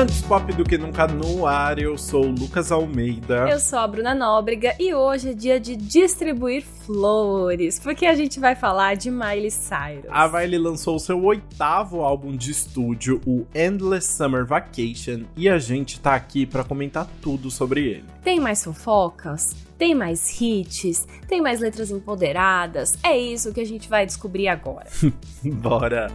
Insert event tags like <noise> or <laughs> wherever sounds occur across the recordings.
Antes pop do que nunca no ar, eu sou o Lucas Almeida. Eu sou a Bruna Nóbrega e hoje é dia de distribuir flores, porque a gente vai falar de Miley Cyrus. A Miley lançou seu oitavo álbum de estúdio, o Endless Summer Vacation, e a gente tá aqui para comentar tudo sobre ele. Tem mais fofocas? Tem mais hits? Tem mais letras empoderadas? É isso que a gente vai descobrir agora. <laughs> Bora!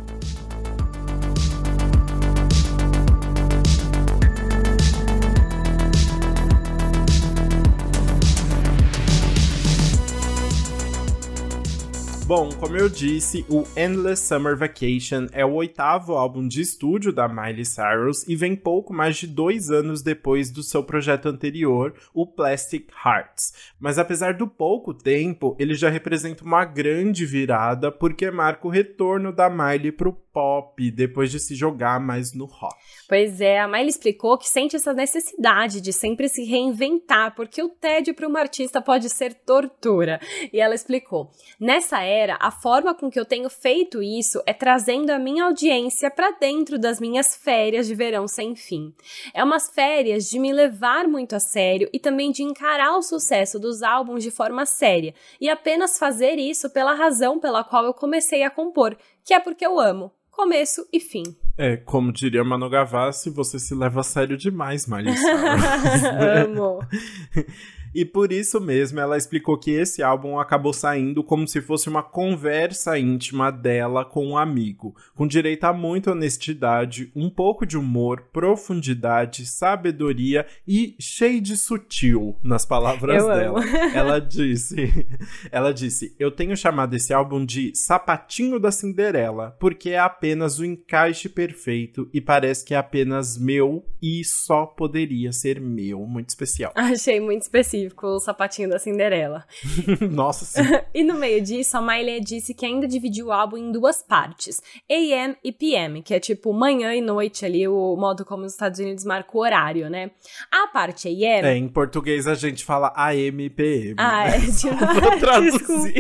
Bom, como eu disse, o Endless Summer Vacation é o oitavo álbum de estúdio da Miley Cyrus e vem pouco mais de dois anos depois do seu projeto anterior, o Plastic Hearts. Mas apesar do pouco tempo, ele já representa uma grande virada porque marca o retorno da Miley pro pop depois de se jogar mais no rock. Pois é, a Miley explicou que sente essa necessidade de sempre se reinventar, porque o tédio para uma artista pode ser tortura. E ela explicou: nessa a forma com que eu tenho feito isso é trazendo a minha audiência para dentro das minhas férias de verão sem fim. É umas férias de me levar muito a sério e também de encarar o sucesso dos álbuns de forma séria e apenas fazer isso pela razão pela qual eu comecei a compor, que é porque eu amo. Começo e fim. É, como diria Manu Gavassi, você se leva a sério demais, Miley <laughs> Amo. <laughs> E por isso mesmo ela explicou que esse álbum acabou saindo como se fosse uma conversa íntima dela com um amigo, com direito a muita honestidade, um pouco de humor, profundidade, sabedoria e cheio de sutil nas palavras Eu dela. amo. <laughs> Ela disse, ela disse: "Eu tenho chamado esse álbum de Sapatinho da Cinderela, porque é apenas o encaixe perfeito e parece que é apenas meu e só poderia ser meu, muito especial." Achei muito específico o sapatinho da Cinderela. <laughs> Nossa, sim. <laughs> e no meio disso, a Miley disse que ainda dividiu o álbum em duas partes, AM e PM, que é tipo manhã e noite ali, o modo como os Estados Unidos marcam o horário, né? A parte AM... É, em português a gente fala AM e PM. Ah, é, <laughs> tipo, Vou traduzir.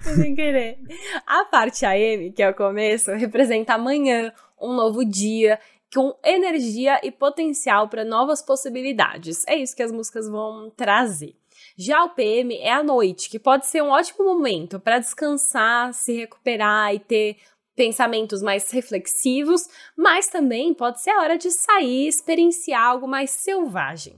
Sem querer. A parte AM, que é o começo, representa amanhã, um novo dia, com energia e potencial para novas possibilidades. É isso que as músicas vão trazer. Já o PM é a noite, que pode ser um ótimo momento para descansar, se recuperar e ter pensamentos mais reflexivos, mas também pode ser a hora de sair, experienciar algo mais selvagem.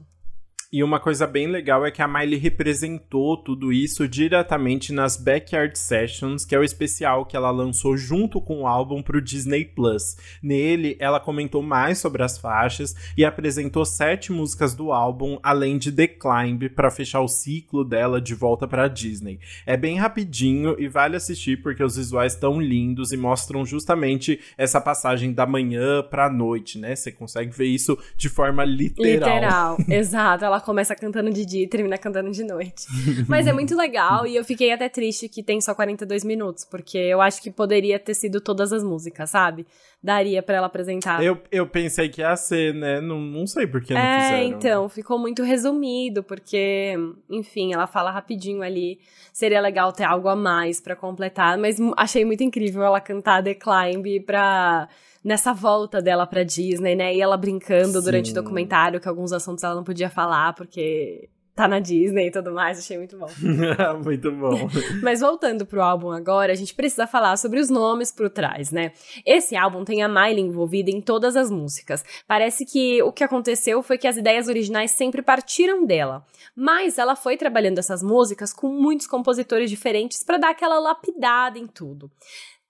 E uma coisa bem legal é que a Miley representou tudo isso diretamente nas Backyard Sessions, que é o especial que ela lançou junto com o álbum pro Disney Plus. Nele, ela comentou mais sobre as faixas e apresentou sete músicas do álbum, além de The Climb, para fechar o ciclo dela de volta pra Disney. É bem rapidinho e vale assistir porque os visuais estão lindos e mostram justamente essa passagem da manhã pra noite, né? Você consegue ver isso de forma literal. Literal, <laughs> exato. Ela começa cantando de dia e termina cantando de noite. <laughs> Mas é muito legal e eu fiquei até triste que tem só 42 minutos, porque eu acho que poderia ter sido todas as músicas, sabe? Daria pra ela apresentar. Eu, eu pensei que ia ser, né? Não, não sei por que não é, fizeram. então, ficou muito resumido, porque, enfim, ela fala rapidinho ali. Seria legal ter algo a mais pra completar, mas achei muito incrível ela cantar The Climb pra nessa volta dela pra Disney, né? E ela brincando durante o Sim. documentário que alguns assuntos ela não podia falar porque tá na Disney e tudo mais, achei muito bom. <laughs> Muito bom. <laughs> Mas voltando pro álbum agora, a gente precisa falar sobre os nomes por trás, né? Esse álbum tem a Miley envolvida em todas as músicas. Parece que o que aconteceu foi que as ideias originais sempre partiram dela, mas ela foi trabalhando essas músicas com muitos compositores diferentes para dar aquela lapidada em tudo.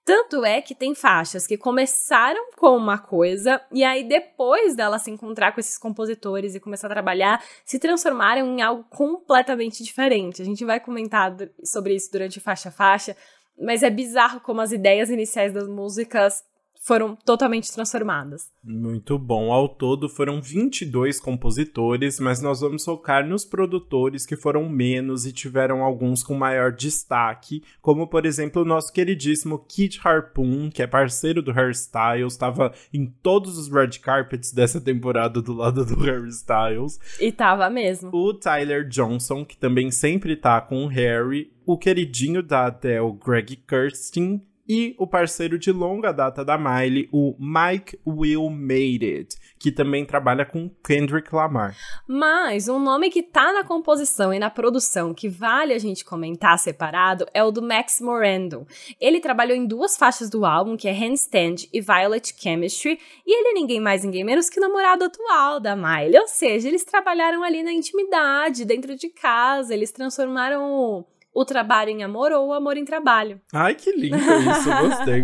Tanto é que tem faixas que começaram com uma coisa e aí depois dela se encontrar com esses compositores e começar a trabalhar, se transformaram em algo completamente diferente. A gente vai comentar sobre isso durante faixa a faixa, mas é bizarro como as ideias iniciais das músicas foram totalmente transformadas. Muito bom. Ao todo foram 22 compositores, mas nós vamos focar nos produtores que foram menos e tiveram alguns com maior destaque, como por exemplo o nosso queridíssimo Kit Harpoon, que é parceiro do Harry Styles, estava em todos os red carpets dessa temporada do lado do Harry Styles. E tava mesmo. O Tyler Johnson, que também sempre tá com o Harry, o queridinho da Adele, Greg Kirsten, e o parceiro de longa data da Miley, o Mike Will Made It, que também trabalha com Kendrick Lamar. Mas um nome que tá na composição e na produção que vale a gente comentar separado é o do Max Morando. Ele trabalhou em duas faixas do álbum, que é Handstand e Violet Chemistry, e ele é ninguém mais ninguém menos que o namorado atual da Miley, ou seja, eles trabalharam ali na intimidade, dentro de casa, eles transformaram o trabalho em amor ou o amor em trabalho. Ai, que lindo isso, gostei.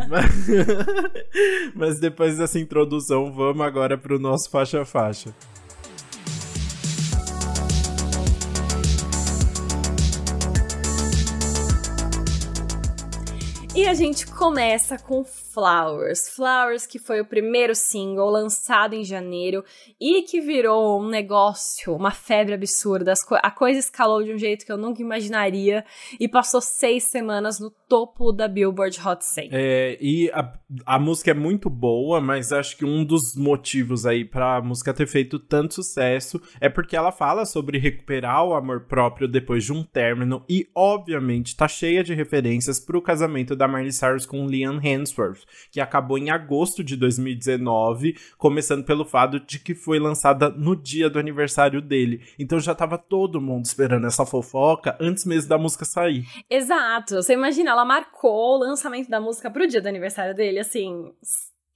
<laughs> Mas depois dessa introdução, vamos agora para o nosso faixa-faixa. E a gente começa com Flowers. Flowers, que foi o primeiro single lançado em janeiro e que virou um negócio, uma febre absurda. a coisa escalou de um jeito que eu nunca imaginaria e passou seis semanas no topo da Billboard Hot 100. É, e a, a música é muito boa, mas acho que um dos motivos aí pra música ter feito tanto sucesso é porque ela fala sobre recuperar o amor próprio depois de um término e, obviamente, tá cheia de referências pro casamento da Miley Cyrus com Liam Hemsworth que acabou em agosto de 2019, começando pelo fato de que foi lançada no dia do aniversário dele. Então já tava todo mundo esperando essa fofoca antes mesmo da música sair. Exato. Você imagina, ela marcou o lançamento da música pro dia do aniversário dele, assim,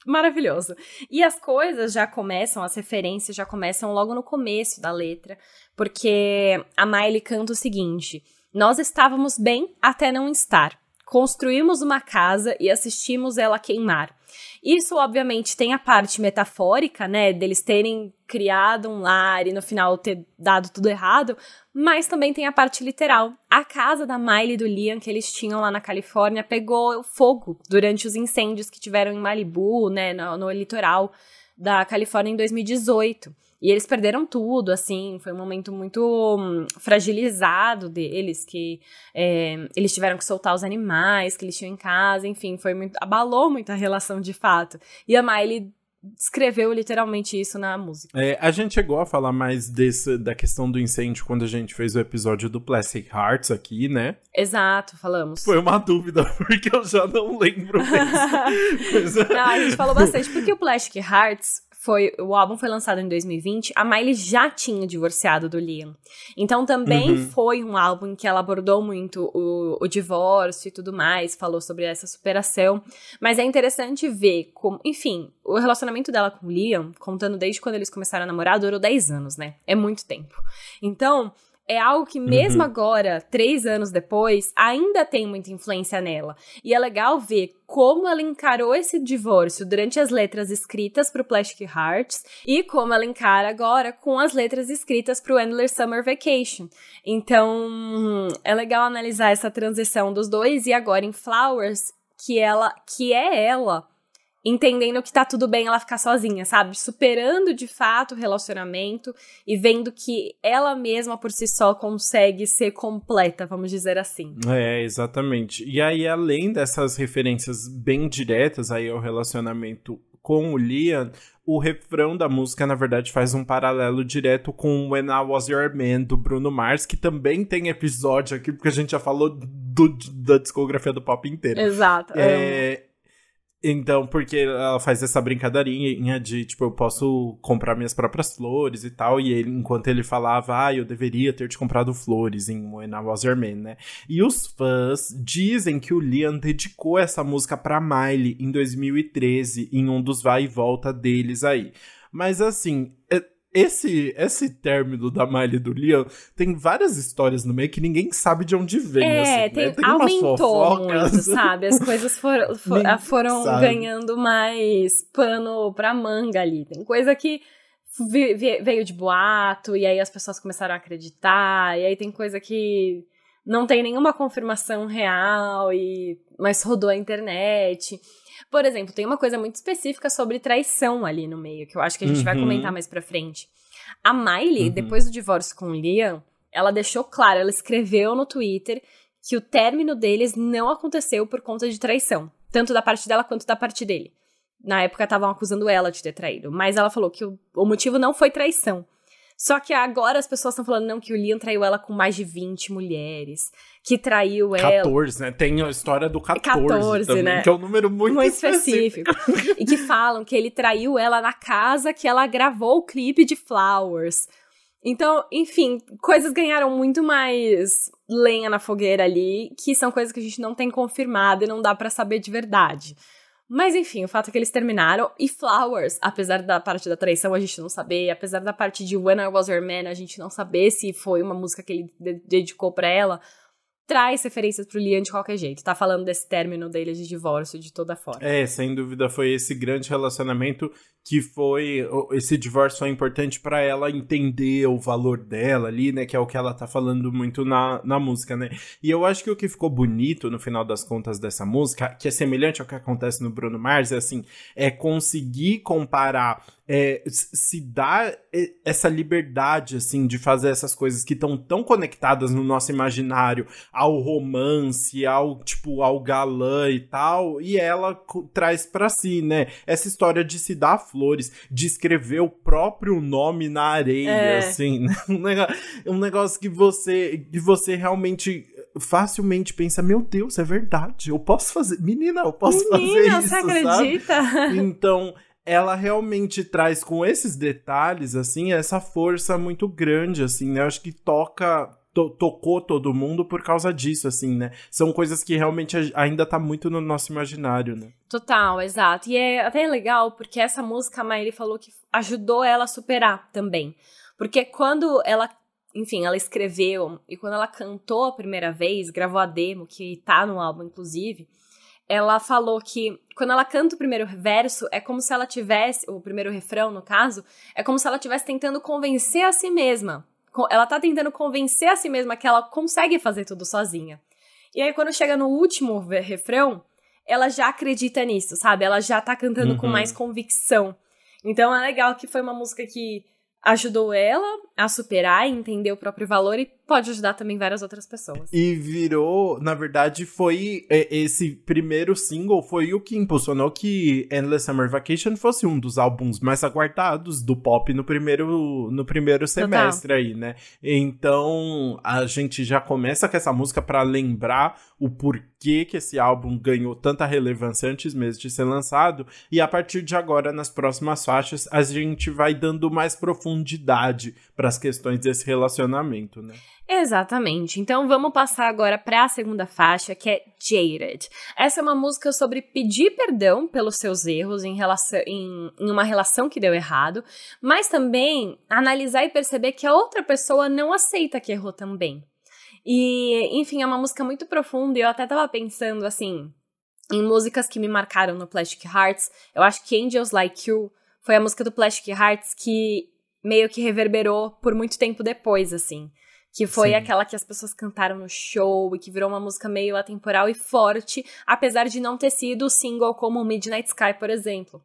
maravilhoso. E as coisas já começam, as referências já começam logo no começo da letra, porque a Miley canta o seguinte: Nós estávamos bem até não estar. Construímos uma casa e assistimos ela queimar. Isso, obviamente, tem a parte metafórica, né, deles terem criado um lar e no final ter dado tudo errado, mas também tem a parte literal. A casa da Miley e do Liam que eles tinham lá na Califórnia pegou fogo durante os incêndios que tiveram em Malibu, né, no, no litoral da Califórnia em 2018. E eles perderam tudo, assim, foi um momento muito hum, fragilizado deles, que é, eles tiveram que soltar os animais que eles tinham em casa, enfim, foi muito, abalou muito a relação de fato. E a Miley escreveu literalmente isso na música. É, a gente chegou a falar mais desse, da questão do incêndio quando a gente fez o episódio do Plastic Hearts aqui, né? Exato, falamos. Foi uma dúvida, <laughs> porque eu já não lembro mesmo. <laughs> não, a gente falou bastante, porque o Plastic Hearts foi o álbum foi lançado em 2020, a Miley já tinha divorciado do Liam. Então também uhum. foi um álbum que ela abordou muito o, o, divórcio e tudo mais, falou sobre essa superação. Mas é interessante ver como, enfim, o relacionamento dela com o Liam, contando desde quando eles começaram a namorar, durou 10 anos, né? É muito tempo. Então, é algo que, mesmo uhum. agora, três anos depois, ainda tem muita influência nela. E é legal ver como ela encarou esse divórcio durante as letras escritas para o Plastic Hearts e como ela encara agora com as letras escritas para o Endless Summer Vacation. Então, é legal analisar essa transição dos dois e agora em Flowers, que ela, que é ela entendendo que tá tudo bem ela ficar sozinha, sabe? Superando de fato o relacionamento e vendo que ela mesma por si só consegue ser completa, vamos dizer assim. É, exatamente. E aí, além dessas referências bem diretas aí ao relacionamento com o Liam, o refrão da música, na verdade, faz um paralelo direto com When I Was Your Man, do Bruno Mars, que também tem episódio aqui, porque a gente já falou do, da discografia do pop inteiro. Exato. É, então, porque ela faz essa brincadeirinha de, tipo, eu posso comprar minhas próprias flores e tal, e ele, enquanto ele falava, ah, eu deveria ter te comprado flores em Your Man, né? E os fãs dizem que o Liam dedicou essa música pra Miley em 2013, em um dos vai e volta deles aí. Mas assim, é esse esse término da Miley do Liam tem várias histórias no meio que ninguém sabe de onde vem. É, assim, tem, né? tem aumentou muito, sabe? As coisas for, <laughs> for, foram sabe. ganhando mais pano pra manga ali. Tem coisa que veio de boato e aí as pessoas começaram a acreditar e aí tem coisa que não tem nenhuma confirmação real e mas rodou a internet. Por exemplo, tem uma coisa muito específica sobre traição ali no meio, que eu acho que a gente uhum. vai comentar mais pra frente. A Miley, uhum. depois do divórcio com o Liam, ela deixou claro, ela escreveu no Twitter que o término deles não aconteceu por conta de traição, tanto da parte dela quanto da parte dele. Na época estavam acusando ela de ter traído, mas ela falou que o, o motivo não foi traição. Só que agora as pessoas estão falando, não, que o Liam traiu ela com mais de 20 mulheres. Que traiu ela. 14, né? Tem a história do 14, 14 também, né? que é um número muito, muito específico. específico. e que falam que ele traiu ela na casa que ela gravou o clipe de Flowers. Então, enfim, coisas ganharam muito mais lenha na fogueira ali, que são coisas que a gente não tem confirmado e não dá para saber de verdade. Mas enfim, o fato é que eles terminaram. E Flowers, apesar da parte da traição a gente não saber, apesar da parte de When I Was Your Man a gente não saber se foi uma música que ele dedicou para ela, traz referências pro Liam de qualquer jeito. Tá falando desse término dele de divórcio de toda forma. É, sem dúvida foi esse grande relacionamento que foi esse divórcio foi importante para ela entender o valor dela ali, né, que é o que ela tá falando muito na, na música, né? E eu acho que o que ficou bonito no final das contas dessa música, que é semelhante ao que acontece no Bruno Mars, é assim, é conseguir comparar é, se dá essa liberdade, assim, de fazer essas coisas que estão tão conectadas no nosso imaginário ao romance, ao, tipo, ao galã e tal, e ela traz para si, né? Essa história de se dar flores, de escrever o próprio nome na areia, é. assim, né? <laughs> um, negócio, um negócio que você, que você realmente facilmente pensa, meu Deus, é verdade, eu posso fazer, menina, eu posso menina, fazer isso, você acredita? Sabe? Então, ela realmente traz com esses detalhes, assim, essa força muito grande, assim, né? Eu acho que toca to tocou todo mundo por causa disso, assim, né? São coisas que realmente ainda tá muito no nosso imaginário, né? Total, exato. E é até legal porque essa música a Miley falou que ajudou ela a superar também. Porque quando ela, enfim, ela escreveu e quando ela cantou a primeira vez, gravou a demo, que tá no álbum, inclusive, ela falou que quando ela canta o primeiro verso, é como se ela tivesse, o primeiro refrão, no caso, é como se ela estivesse tentando convencer a si mesma ela tá tentando convencer a si mesma que ela consegue fazer tudo sozinha. E aí, quando chega no último refrão, ela já acredita nisso, sabe? Ela já tá cantando uhum. com mais convicção. Então é legal que foi uma música que ajudou ela a superar e entender o próprio valor e pode ajudar também várias outras pessoas. E virou, na verdade, foi é, esse primeiro single foi o que impulsionou que Endless Summer Vacation fosse um dos álbuns mais aguardados do pop no primeiro no primeiro semestre Total. aí, né? Então, a gente já começa com essa música para lembrar o porquê que esse álbum ganhou tanta relevância antes mesmo de ser lançado e a partir de agora nas próximas faixas a gente vai dando mais profundidade para as questões desse relacionamento, né? Exatamente. Então vamos passar agora para a segunda faixa, que é Jaded. Essa é uma música sobre pedir perdão pelos seus erros em, relação, em, em uma relação que deu errado, mas também analisar e perceber que a outra pessoa não aceita que errou também. E, enfim, é uma música muito profunda e eu até tava pensando assim, em músicas que me marcaram no Plastic Hearts. Eu acho que Angels Like You foi a música do Plastic Hearts que meio que reverberou por muito tempo depois, assim. Que foi Sim. aquela que as pessoas cantaram no show e que virou uma música meio atemporal e forte, apesar de não ter sido single como Midnight Sky, por exemplo.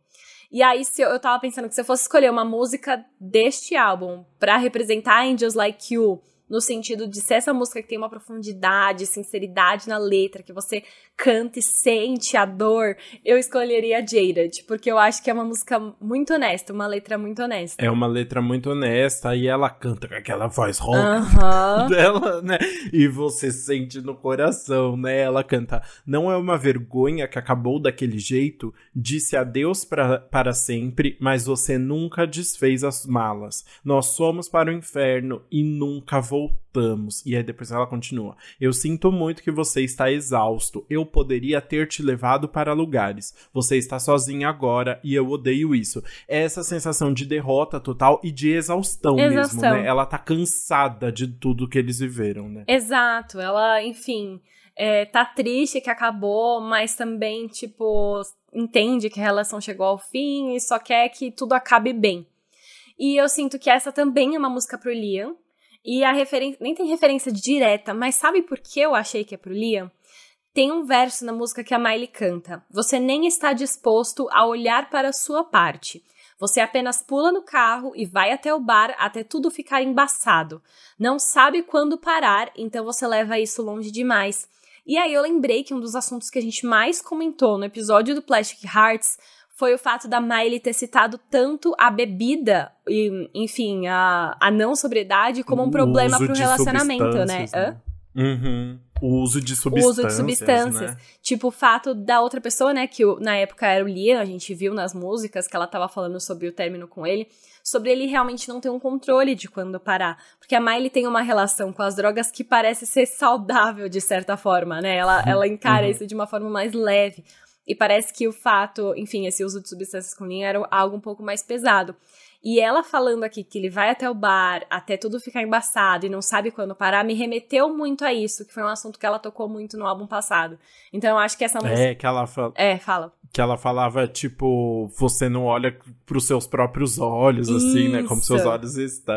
E aí, se eu, eu tava pensando que se eu fosse escolher uma música deste álbum para representar Angels Like You, no sentido de ser essa música que tem uma profundidade, sinceridade na letra, que você canta e sente a dor, eu escolheria Jaded, porque eu acho que é uma música muito honesta, uma letra muito honesta. É uma letra muito honesta e ela canta com aquela voz rock uh -huh. dela, né? E você sente no coração, né? Ela canta: Não é uma vergonha que acabou daquele jeito, disse adeus pra, para sempre, mas você nunca desfez as malas. Nós somos para o inferno e nunca voltamos voltamos. E aí depois ela continua. Eu sinto muito que você está exausto. Eu poderia ter te levado para lugares. Você está sozinha agora e eu odeio isso. É essa sensação de derrota total e de exaustão, exaustão. mesmo, né? Ela tá cansada de tudo que eles viveram, né? Exato. Ela, enfim, é, tá triste que acabou, mas também, tipo, entende que a relação chegou ao fim e só quer que tudo acabe bem. E eu sinto que essa também é uma música pro Liam, e a referência. Nem tem referência direta, mas sabe por que eu achei que é pro Liam? Tem um verso na música que a Miley canta. Você nem está disposto a olhar para a sua parte. Você apenas pula no carro e vai até o bar até tudo ficar embaçado. Não sabe quando parar, então você leva isso longe demais. E aí eu lembrei que um dos assuntos que a gente mais comentou no episódio do Plastic Hearts foi o fato da Miley ter citado tanto a bebida e, enfim, a, a não sobriedade como um o problema pro relacionamento, né? né? Uhum. O uso de substâncias. O uso de substâncias. Né? Tipo, o fato da outra pessoa, né? Que na época era o Liam, a gente viu nas músicas que ela tava falando sobre o término com ele, sobre ele realmente não ter um controle de quando parar. Porque a Miley tem uma relação com as drogas que parece ser saudável de certa forma, né? Ela, ela encara uhum. isso de uma forma mais leve. E parece que o fato, enfim, esse uso de substâncias com Liam era algo um pouco mais pesado. E ela falando aqui que ele vai até o bar, até tudo ficar embaçado e não sabe quando parar, me remeteu muito a isso, que foi um assunto que ela tocou muito no álbum passado. Então eu acho que essa música. É, que ela fala. É, fala. Que ela falava, tipo, você não olha pros seus próprios olhos, isso. assim, né? Como seus olhos estão.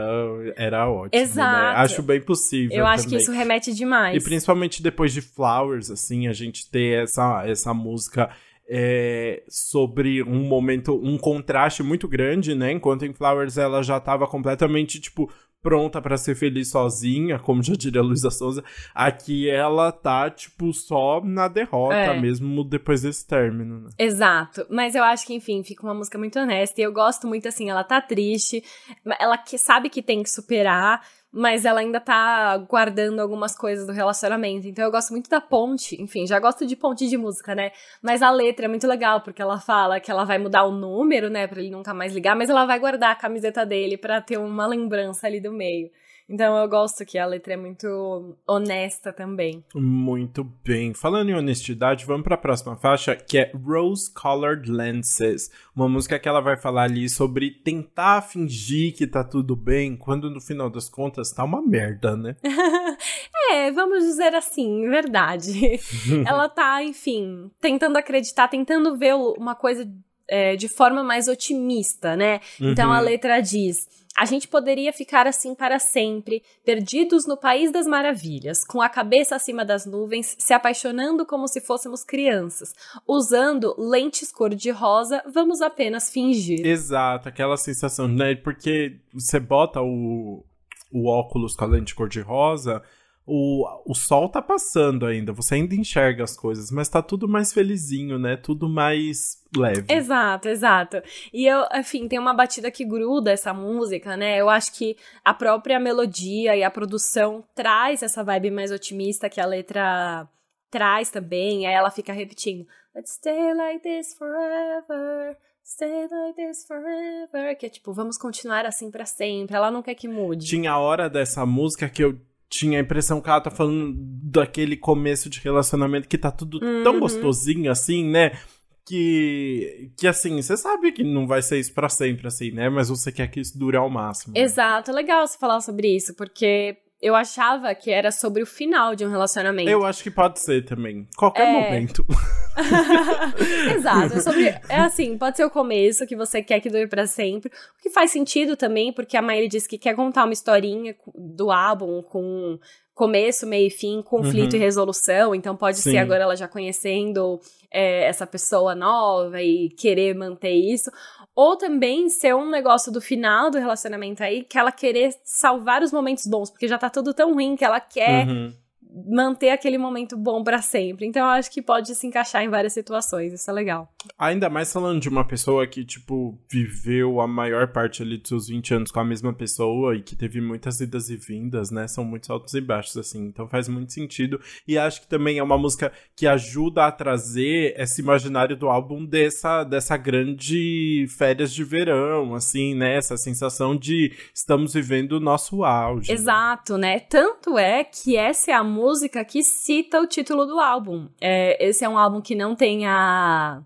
Era ótimo. Né? Exato. Né? Acho bem possível. Eu acho também. que isso remete demais. E principalmente depois de Flowers, assim, a gente ter essa, essa música é, sobre um momento, um contraste muito grande, né? Enquanto em Flowers ela já estava completamente, tipo, pronta para ser feliz sozinha, como já diria a Luísa Souza, aqui ela tá, tipo, só na derrota é. mesmo depois desse término, né? Exato. Mas eu acho que, enfim, fica uma música muito honesta. E eu gosto muito, assim, ela tá triste, ela que sabe que tem que superar, mas ela ainda tá guardando algumas coisas do relacionamento. Então eu gosto muito da ponte, enfim, já gosto de ponte de música, né? Mas a letra é muito legal, porque ela fala que ela vai mudar o número, né, pra ele nunca mais ligar, mas ela vai guardar a camiseta dele para ter uma lembrança ali do meio. Então eu gosto que a letra é muito honesta também. Muito bem. Falando em honestidade, vamos para a próxima faixa, que é Rose Colored Lenses. Uma música que ela vai falar ali sobre tentar fingir que tá tudo bem, quando no final das contas tá uma merda, né? <laughs> é, vamos dizer assim, verdade. <laughs> ela tá, enfim, tentando acreditar, tentando ver uma coisa é, de forma mais otimista, né? Uhum. Então a uhum. letra diz. A gente poderia ficar assim para sempre, perdidos no país das maravilhas, com a cabeça acima das nuvens, se apaixonando como se fôssemos crianças. Usando lentes cor-de-rosa, vamos apenas fingir. Exato, aquela sensação, né? Porque você bota o, o óculos com a lente cor-de-rosa o, o sol tá passando ainda, você ainda enxerga as coisas, mas tá tudo mais felizinho, né? Tudo mais leve. Exato, exato. E eu, enfim, tem uma batida que gruda essa música, né? Eu acho que a própria melodia e a produção traz essa vibe mais otimista que a letra traz também. Aí ela fica repetindo: Let's stay like this forever. Stay like this forever. Que é tipo, vamos continuar assim para sempre. Ela não quer que mude. Tinha a hora dessa música que eu tinha a impressão que ela tá falando daquele começo de relacionamento que tá tudo uhum. tão gostosinho assim, né? Que, que assim, você sabe que não vai ser isso para sempre, assim, né? Mas você quer que isso dure ao máximo. Né? Exato, legal você falar sobre isso, porque eu achava que era sobre o final de um relacionamento. Eu acho que pode ser também. Qualquer é... momento. <laughs> Exato. É, sobre, é assim, pode ser o começo que você quer que dure para sempre. O que faz sentido também, porque a Miley disse que quer contar uma historinha do álbum com começo, meio e fim, conflito uhum. e resolução. Então pode Sim. ser agora ela já conhecendo é, essa pessoa nova e querer manter isso. Ou também ser um negócio do final do relacionamento aí, que ela querer salvar os momentos bons, porque já tá tudo tão ruim que ela quer. Uhum manter aquele momento bom para sempre. Então eu acho que pode se encaixar em várias situações, isso é legal. Ainda mais falando de uma pessoa que, tipo, viveu a maior parte ali dos seus 20 anos com a mesma pessoa e que teve muitas idas e vindas, né? São muitos altos e baixos, assim. Então faz muito sentido. E acho que também é uma música que ajuda a trazer esse imaginário do álbum dessa, dessa grande férias de verão, assim, né? Essa sensação de estamos vivendo o nosso auge. Né? Exato, né? né? Tanto é que essa é a música música que cita o título do álbum. É, esse é um álbum que não tem a,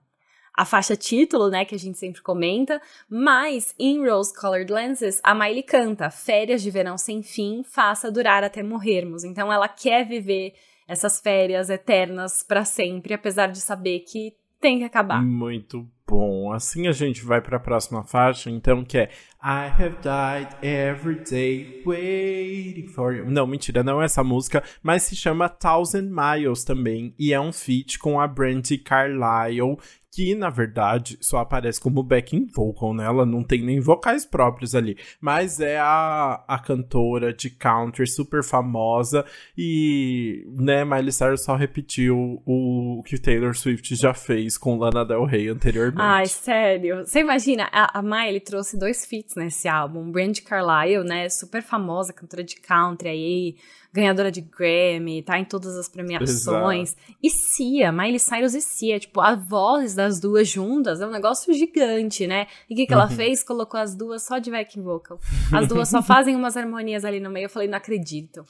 a faixa título, né, que a gente sempre comenta, mas em Rose Colored Lenses, a Miley canta Férias de verão sem fim, faça durar até morrermos. Então ela quer viver essas férias eternas para sempre, apesar de saber que tem que acabar. Muito bom. Assim a gente vai para a próxima faixa, então, que é I have died every day waiting for you. Não, mentira, não é essa música, mas se chama Thousand Miles também, e é um feat com a Brandy Carlile, que na verdade só aparece como backing vocal, né? Ela não tem nem vocais próprios ali, mas é a, a cantora de country super famosa e, né, Miley Cyrus só repetiu o, o que Taylor Swift já fez com Lana Del Rey anteriormente. Ai, sério. Você imagina, a, a Miley trouxe dois feats nesse álbum, Brandy Carlile, né, super famosa cantora de country aí, ganhadora de Grammy, tá em todas as premiações. Exato. E Cia, Miley Cyrus e Cia, tipo, a voz das duas juntas é um negócio gigante, né? E o que, que ela uhum. fez? Colocou as duas só de backing vocal. As duas só <laughs> fazem umas harmonias ali no meio. Eu falei, não acredito.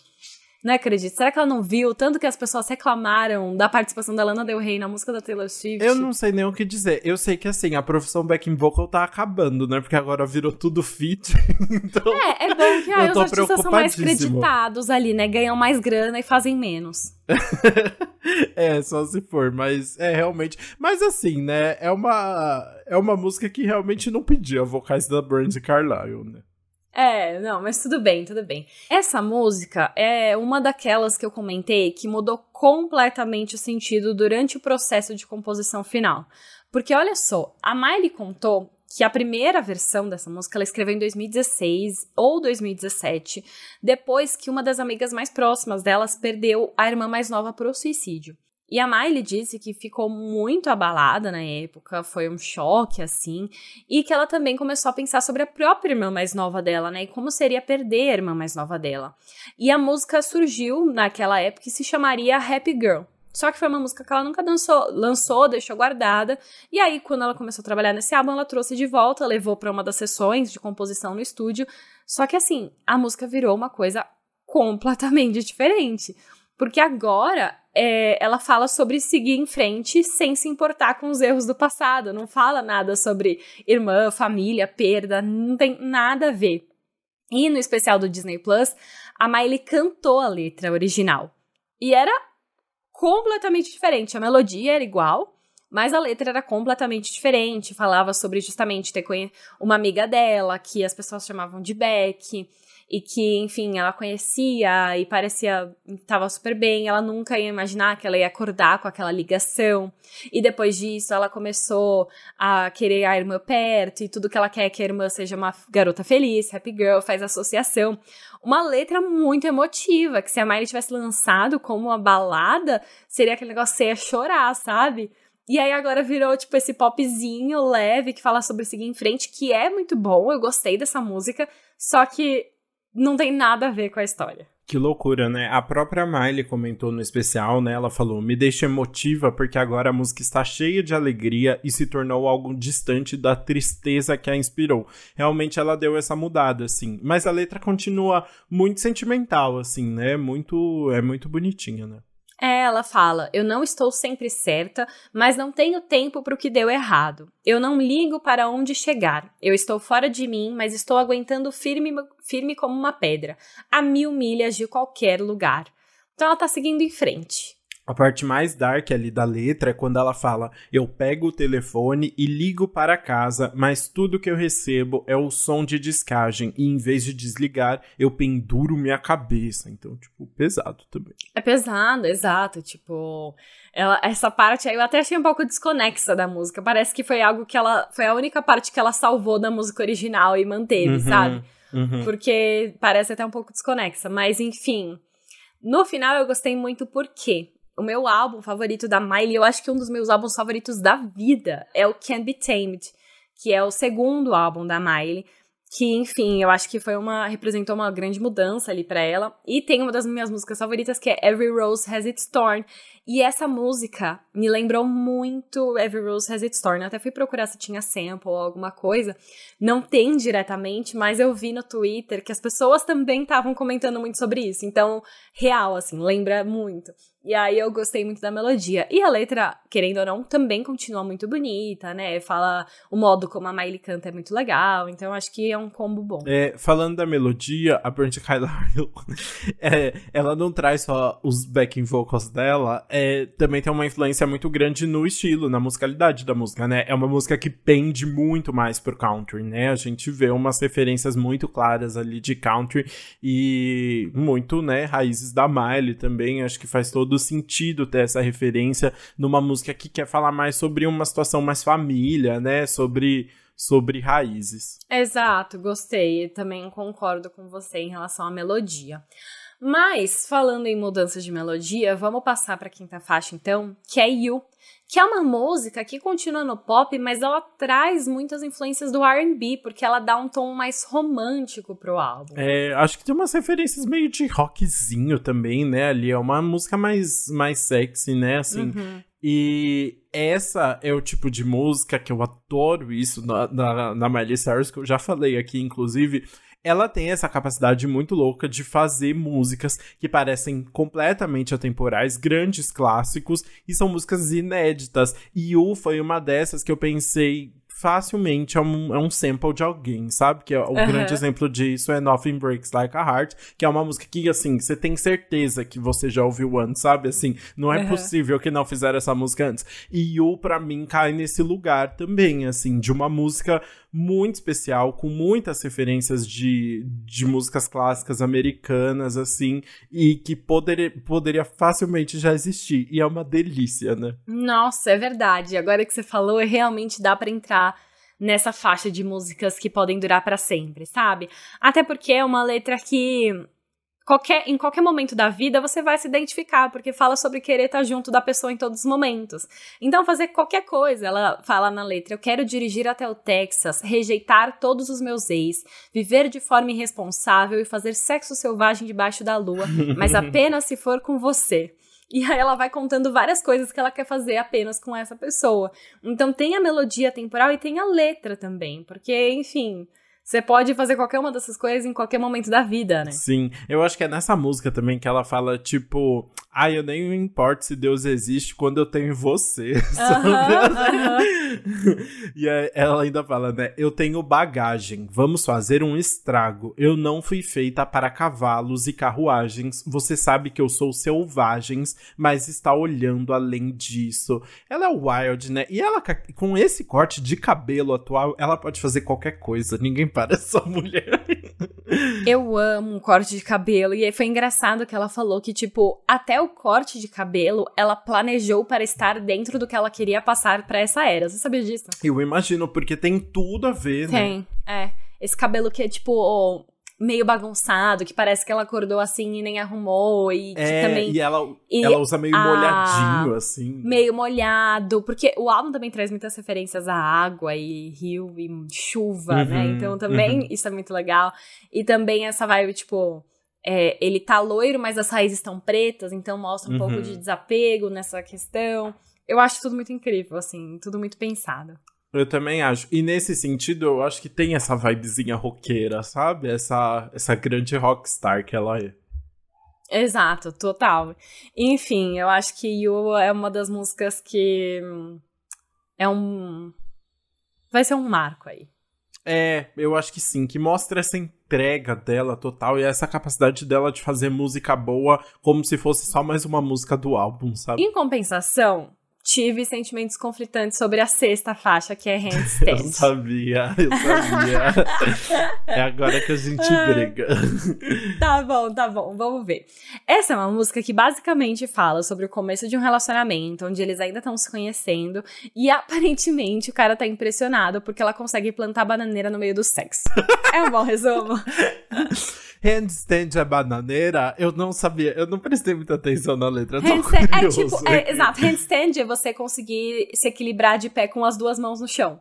Não acredito. Será que ela não viu tanto que as pessoas reclamaram da participação da Lana Del Rey na música da Taylor Swift? Eu não sei nem o que dizer. Eu sei que, assim, a profissão backing vocal tá acabando, né? Porque agora virou tudo fit. <laughs> então, é, é bom que ah, os artistas são mais creditados ali, né? Ganham mais grana e fazem menos. <laughs> é, só se for, mas é realmente. Mas assim, né? É uma, é uma música que realmente não pedia vocais da Brandy Carlile, né? É, não, mas tudo bem, tudo bem. Essa música é uma daquelas que eu comentei que mudou completamente o sentido durante o processo de composição final. Porque olha só, a Miley contou que a primeira versão dessa música ela escreveu em 2016 ou 2017, depois que uma das amigas mais próximas delas perdeu a irmã mais nova por suicídio. E a Miley disse que ficou muito abalada na época, foi um choque assim, e que ela também começou a pensar sobre a própria irmã mais nova dela, né? E como seria perder a irmã mais nova dela. E a música surgiu naquela época e se chamaria Happy Girl. Só que foi uma música que ela nunca dançou, lançou, deixou guardada. E aí, quando ela começou a trabalhar nesse álbum, ela trouxe de volta, levou para uma das sessões de composição no estúdio. Só que assim, a música virou uma coisa completamente <laughs> diferente. Porque agora é, ela fala sobre seguir em frente sem se importar com os erros do passado. Não fala nada sobre irmã, família, perda, não tem nada a ver. E no especial do Disney Plus, a Miley cantou a letra original. E era completamente diferente. A melodia era igual, mas a letra era completamente diferente. Falava sobre justamente ter uma amiga dela, que as pessoas chamavam de Beck e que, enfim, ela conhecia e parecia estava super bem, ela nunca ia imaginar que ela ia acordar com aquela ligação. E depois disso, ela começou a querer a irmã perto e tudo que ela quer é que a irmã seja uma garota feliz, happy girl, faz associação. Uma letra muito emotiva, que se a Miley tivesse lançado como uma balada, seria aquele negócio que você ia chorar, sabe? E aí agora virou, tipo, esse popzinho leve que fala sobre seguir em frente, que é muito bom, eu gostei dessa música, só que não tem nada a ver com a história. Que loucura, né? A própria Miley comentou no especial, né? Ela falou: Me deixa emotiva porque agora a música está cheia de alegria e se tornou algo distante da tristeza que a inspirou. Realmente ela deu essa mudada, assim. Mas a letra continua muito sentimental, assim, né? Muito, é muito bonitinha, né? É, ela fala: Eu não estou sempre certa, mas não tenho tempo para o que deu errado. Eu não ligo para onde chegar. Eu estou fora de mim, mas estou aguentando firme, firme como uma pedra, a mil milhas de qualquer lugar. Então ela está seguindo em frente. A parte mais dark ali da letra é quando ela fala: Eu pego o telefone e ligo para casa, mas tudo que eu recebo é o som de descagem, e em vez de desligar, eu penduro minha cabeça. Então, tipo, pesado também. É pesado, exato. Tipo, ela, essa parte aí eu até achei um pouco desconexa da música. Parece que foi algo que ela. Foi a única parte que ela salvou da música original e manteve, uhum, sabe? Uhum. Porque parece até um pouco desconexa. Mas, enfim. No final eu gostei muito porque o meu álbum favorito da Miley, eu acho que um dos meus álbuns favoritos da vida é o Can't Be Tamed, que é o segundo álbum da Miley, que enfim, eu acho que foi uma representou uma grande mudança ali para ela. E tem uma das minhas músicas favoritas que é Every Rose Has Its Thorn, e essa música me lembrou muito Every Rose Has Its Thorn. Eu até fui procurar se tinha sample ou alguma coisa. Não tem diretamente, mas eu vi no Twitter que as pessoas também estavam comentando muito sobre isso. Então, real, assim, lembra muito. E aí eu gostei muito da melodia. E a letra, querendo ou não, também continua muito bonita, né? Fala o modo como a Miley canta é muito legal. Então, acho que é um combo bom. É, falando da melodia, a Brent Kyler, <laughs> é, ela não traz só os backing vocals dela, é, também tem uma influência muito grande no estilo, na musicalidade da música, né? É uma música que pende muito mais pro country, né? A gente vê umas referências muito claras ali de country e muito, né, raízes da Miley também. Acho que faz todo sentido ter essa referência numa música que quer falar mais sobre uma situação mais família, né? Sobre sobre raízes. Exato, gostei. Também concordo com você em relação à melodia. Mas, falando em mudança de melodia, vamos passar para a quinta faixa então, que é You, que é uma música que continua no pop, mas ela traz muitas influências do R&B, porque ela dá um tom mais romântico pro álbum. É, acho que tem umas referências meio de rockzinho também, né, ali, é uma música mais, mais sexy, né, assim, uhum. E essa é o tipo de música que eu adoro isso na, na, na Miley Cyrus, que eu já falei aqui, inclusive. Ela tem essa capacidade muito louca de fazer músicas que parecem completamente atemporais, grandes clássicos, e são músicas inéditas. E U foi uma dessas que eu pensei, facilmente é um, é um sample de alguém, sabe? Que é, o uhum. grande exemplo disso é Nothing Breaks Like a Heart, que é uma música que, assim, você tem certeza que você já ouviu antes, sabe? Assim, não é uhum. possível que não fizeram essa música antes. E You, pra mim, cai nesse lugar também, assim, de uma música muito especial, com muitas referências de, de músicas clássicas americanas, assim, e que poderia, poderia facilmente já existir. E é uma delícia, né? Nossa, é verdade. Agora que você falou, realmente dá para entrar nessa faixa de músicas que podem durar para sempre, sabe? Até porque é uma letra que qualquer, em qualquer momento da vida você vai se identificar, porque fala sobre querer estar junto da pessoa em todos os momentos. Então, fazer qualquer coisa, ela fala na letra: eu quero dirigir até o Texas, rejeitar todos os meus ex, viver de forma irresponsável e fazer sexo selvagem debaixo da lua, mas <laughs> apenas se for com você. E aí ela vai contando várias coisas que ela quer fazer apenas com essa pessoa. Então tem a melodia temporal e tem a letra também, porque, enfim, você pode fazer qualquer uma dessas coisas em qualquer momento da vida, né? Sim. Eu acho que é nessa música também que ela fala, tipo, ah, eu nem importo se Deus existe quando eu tenho você. <laughs> Uh -huh, <laughs> e ela ainda fala, né? Eu tenho bagagem, vamos fazer um estrago. Eu não fui feita para cavalos e carruagens. Você sabe que eu sou selvagens, mas está olhando além disso. Ela é wild, né? E ela, com esse corte de cabelo atual, ela pode fazer qualquer coisa. Ninguém para <laughs> essa mulher. Eu amo um corte de cabelo. E aí foi engraçado que ela falou que, tipo, até o corte de cabelo ela planejou para estar dentro do que ela queria passar para essa era. Você sabia disso? Eu imagino, porque tem tudo a ver, tem, né? Tem, é. Esse cabelo que é, tipo, meio bagunçado, que parece que ela acordou assim e nem arrumou. E é, também. E ela, e ela usa meio a, molhadinho, assim. Meio molhado, porque o álbum também traz muitas referências a água e rio e chuva, né? uhum, né? Então também uhum. isso é muito legal. E também essa vibe, tipo. É, ele tá loiro, mas as raízes estão pretas, então mostra um uhum. pouco de desapego nessa questão. Eu acho tudo muito incrível, assim, tudo muito pensado. Eu também acho. E nesse sentido, eu acho que tem essa vibezinha roqueira, sabe? Essa, essa grande rockstar que ela é. Exato, total. Enfim, eu acho que You é uma das músicas que é um. Vai ser um marco aí. É, eu acho que sim, que mostra essa entrega dela total e essa capacidade dela de fazer música boa como se fosse só mais uma música do álbum, sabe? Em compensação, tive sentimentos conflitantes sobre a sexta faixa, que é Handstand. <laughs> eu sabia, eu sabia. <laughs> é agora que a gente briga. tá bom, tá bom, vamos ver. Essa é uma música que basicamente fala sobre o começo de um relacionamento, onde eles ainda estão se conhecendo, e aparentemente o cara tá impressionado porque ela consegue plantar bananeira no meio do sexo. é um bom resumo? <laughs> handstand é bananeira, eu não sabia, eu não prestei muita atenção na letra. Handstand, é tipo, é, exato, handstand é você conseguir se equilibrar de pé com as duas mãos no chão.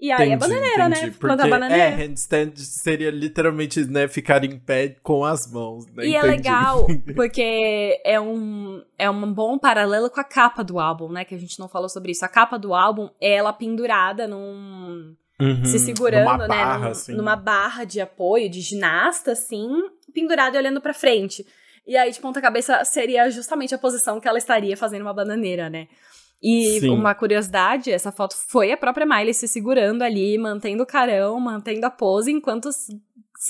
E aí é entendi, é bananeira, entendi, né? Porque, bananeira. É, handstand seria literalmente, né, ficar em pé com as mãos, né? E é entendi. é legal, <laughs> porque é um, é um bom paralelo com a capa do álbum, né? Que a gente não falou sobre isso. A capa do álbum é ela pendurada num Uhum, se segurando, numa né? Barra, num, assim. Numa barra de apoio, de ginasta, assim, pendurado e olhando pra frente. E aí, de ponta cabeça, seria justamente a posição que ela estaria fazendo uma bananeira, né? E Sim. uma curiosidade, essa foto foi a própria Miley se segurando ali, mantendo o carão, mantendo a pose, enquanto se-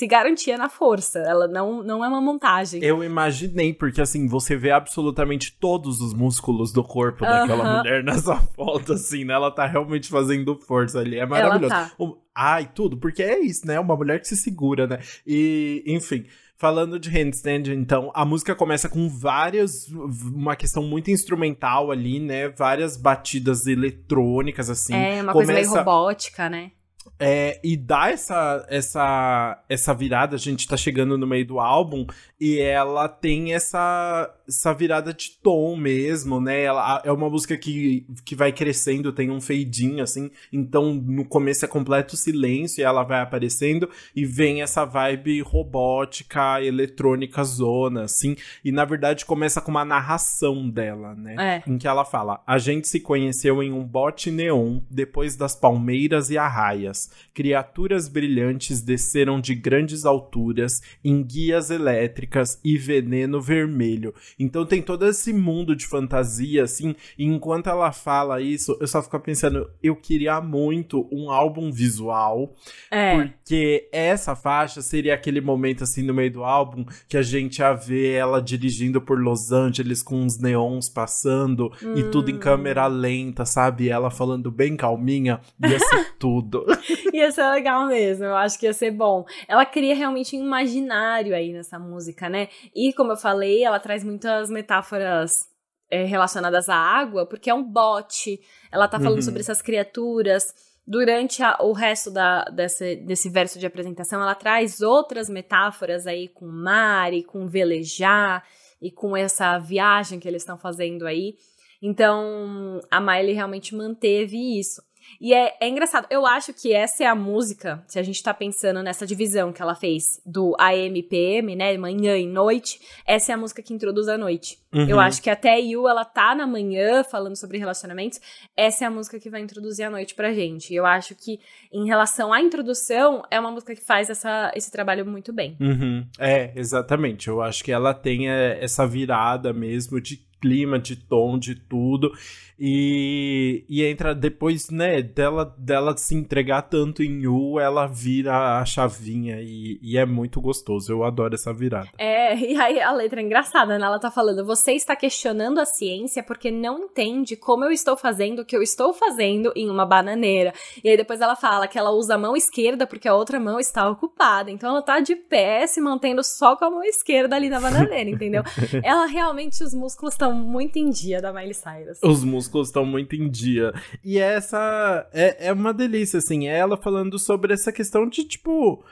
garantia na força. Ela não, não é uma montagem. Eu imaginei, porque assim, você vê absolutamente todos os músculos do corpo daquela Aham. mulher nessa <laughs> foto, assim, né? Ela tá realmente fazendo força ali. É maravilhoso. tá. O- Ai, tudo, porque é isso, né? Uma mulher que se segura, né? E, enfim. Falando de handstand, então, a música começa com várias. Uma questão muito instrumental ali, né? Várias batidas eletrônicas, assim. é uma coisa meio Começa- robótica, né? É, e dá essa, essa, essa virada, a gente tá chegando no meio do álbum, e ela tem essa, essa virada de tom mesmo, né? Ela, é uma música que, que vai crescendo, tem um feidinho, assim, então no começo é completo silêncio e ela vai aparecendo, e vem essa vibe robótica, eletrônica zona, assim, e na verdade começa com uma narração dela, né? É. em que ela fala: A gente se conheceu em um bote neon depois das palmeiras e arraias. Criaturas brilhantes desceram de grandes alturas em guias elétricas e veneno vermelho. Então tem todo esse mundo de fantasia, assim. E enquanto ela fala isso, eu só fico pensando: eu queria muito um álbum visual É. porque essa faixa seria aquele momento assim no meio do álbum que a gente ia ver ela dirigindo por Los Angeles com uns neons passando e tudo em Hum. câmera lenta, sabe? Ela falando bem calminha, ia ser <laughs> tudo. Ia ser legal mesmo, eu acho que ia ser bom. Ela cria realmente um imaginário aí nessa música, né? E como eu falei, ela traz muitas metáforas é, relacionadas à água, porque é um bote. Ela tá falando Uhum. sobre essas criaturas. Durante a- o resto da, desse, desse verso de apresentação, ela traz outras metáforas aí com mar e com velejar e com essa viagem que eles estão fazendo aí. Então, a Miley realmente manteve isso. E é, é engraçado, eu acho que essa é a música, se a gente tá pensando nessa divisão que ela fez do AM e PM, né, manhã e noite, essa é a música que introduz a noite. Uhum. Eu acho que até You, ela tá na manhã falando sobre relacionamentos, essa é a música que vai introduzir a noite pra gente. Eu acho que em relação à introdução, é uma música que faz essa, esse trabalho muito bem. Uhum. É, exatamente. Eu acho que ela tem é, essa virada mesmo de clima, de tom, de tudo. E, e entra depois, né, dela, dela se entregar tanto em You, ela vira a chavinha e, e é muito gostoso. Eu adoro essa virada. É, e aí a letra é engraçada, né? Ela tá falando: você está questionando a ciência porque não entende como eu estou fazendo o que eu estou fazendo em uma bananeira. E aí depois ela fala que ela usa a mão esquerda porque a outra mão está ocupada. Então ela tá de pé, se mantendo só com a mão esquerda ali na bananeira, entendeu? <laughs> ela realmente, os músculos estão muito em dia da Miley Cyrus. Os músculos estão muito em dia. E essa é, é uma delícia, assim. É ela falando sobre essa questão de, tipo,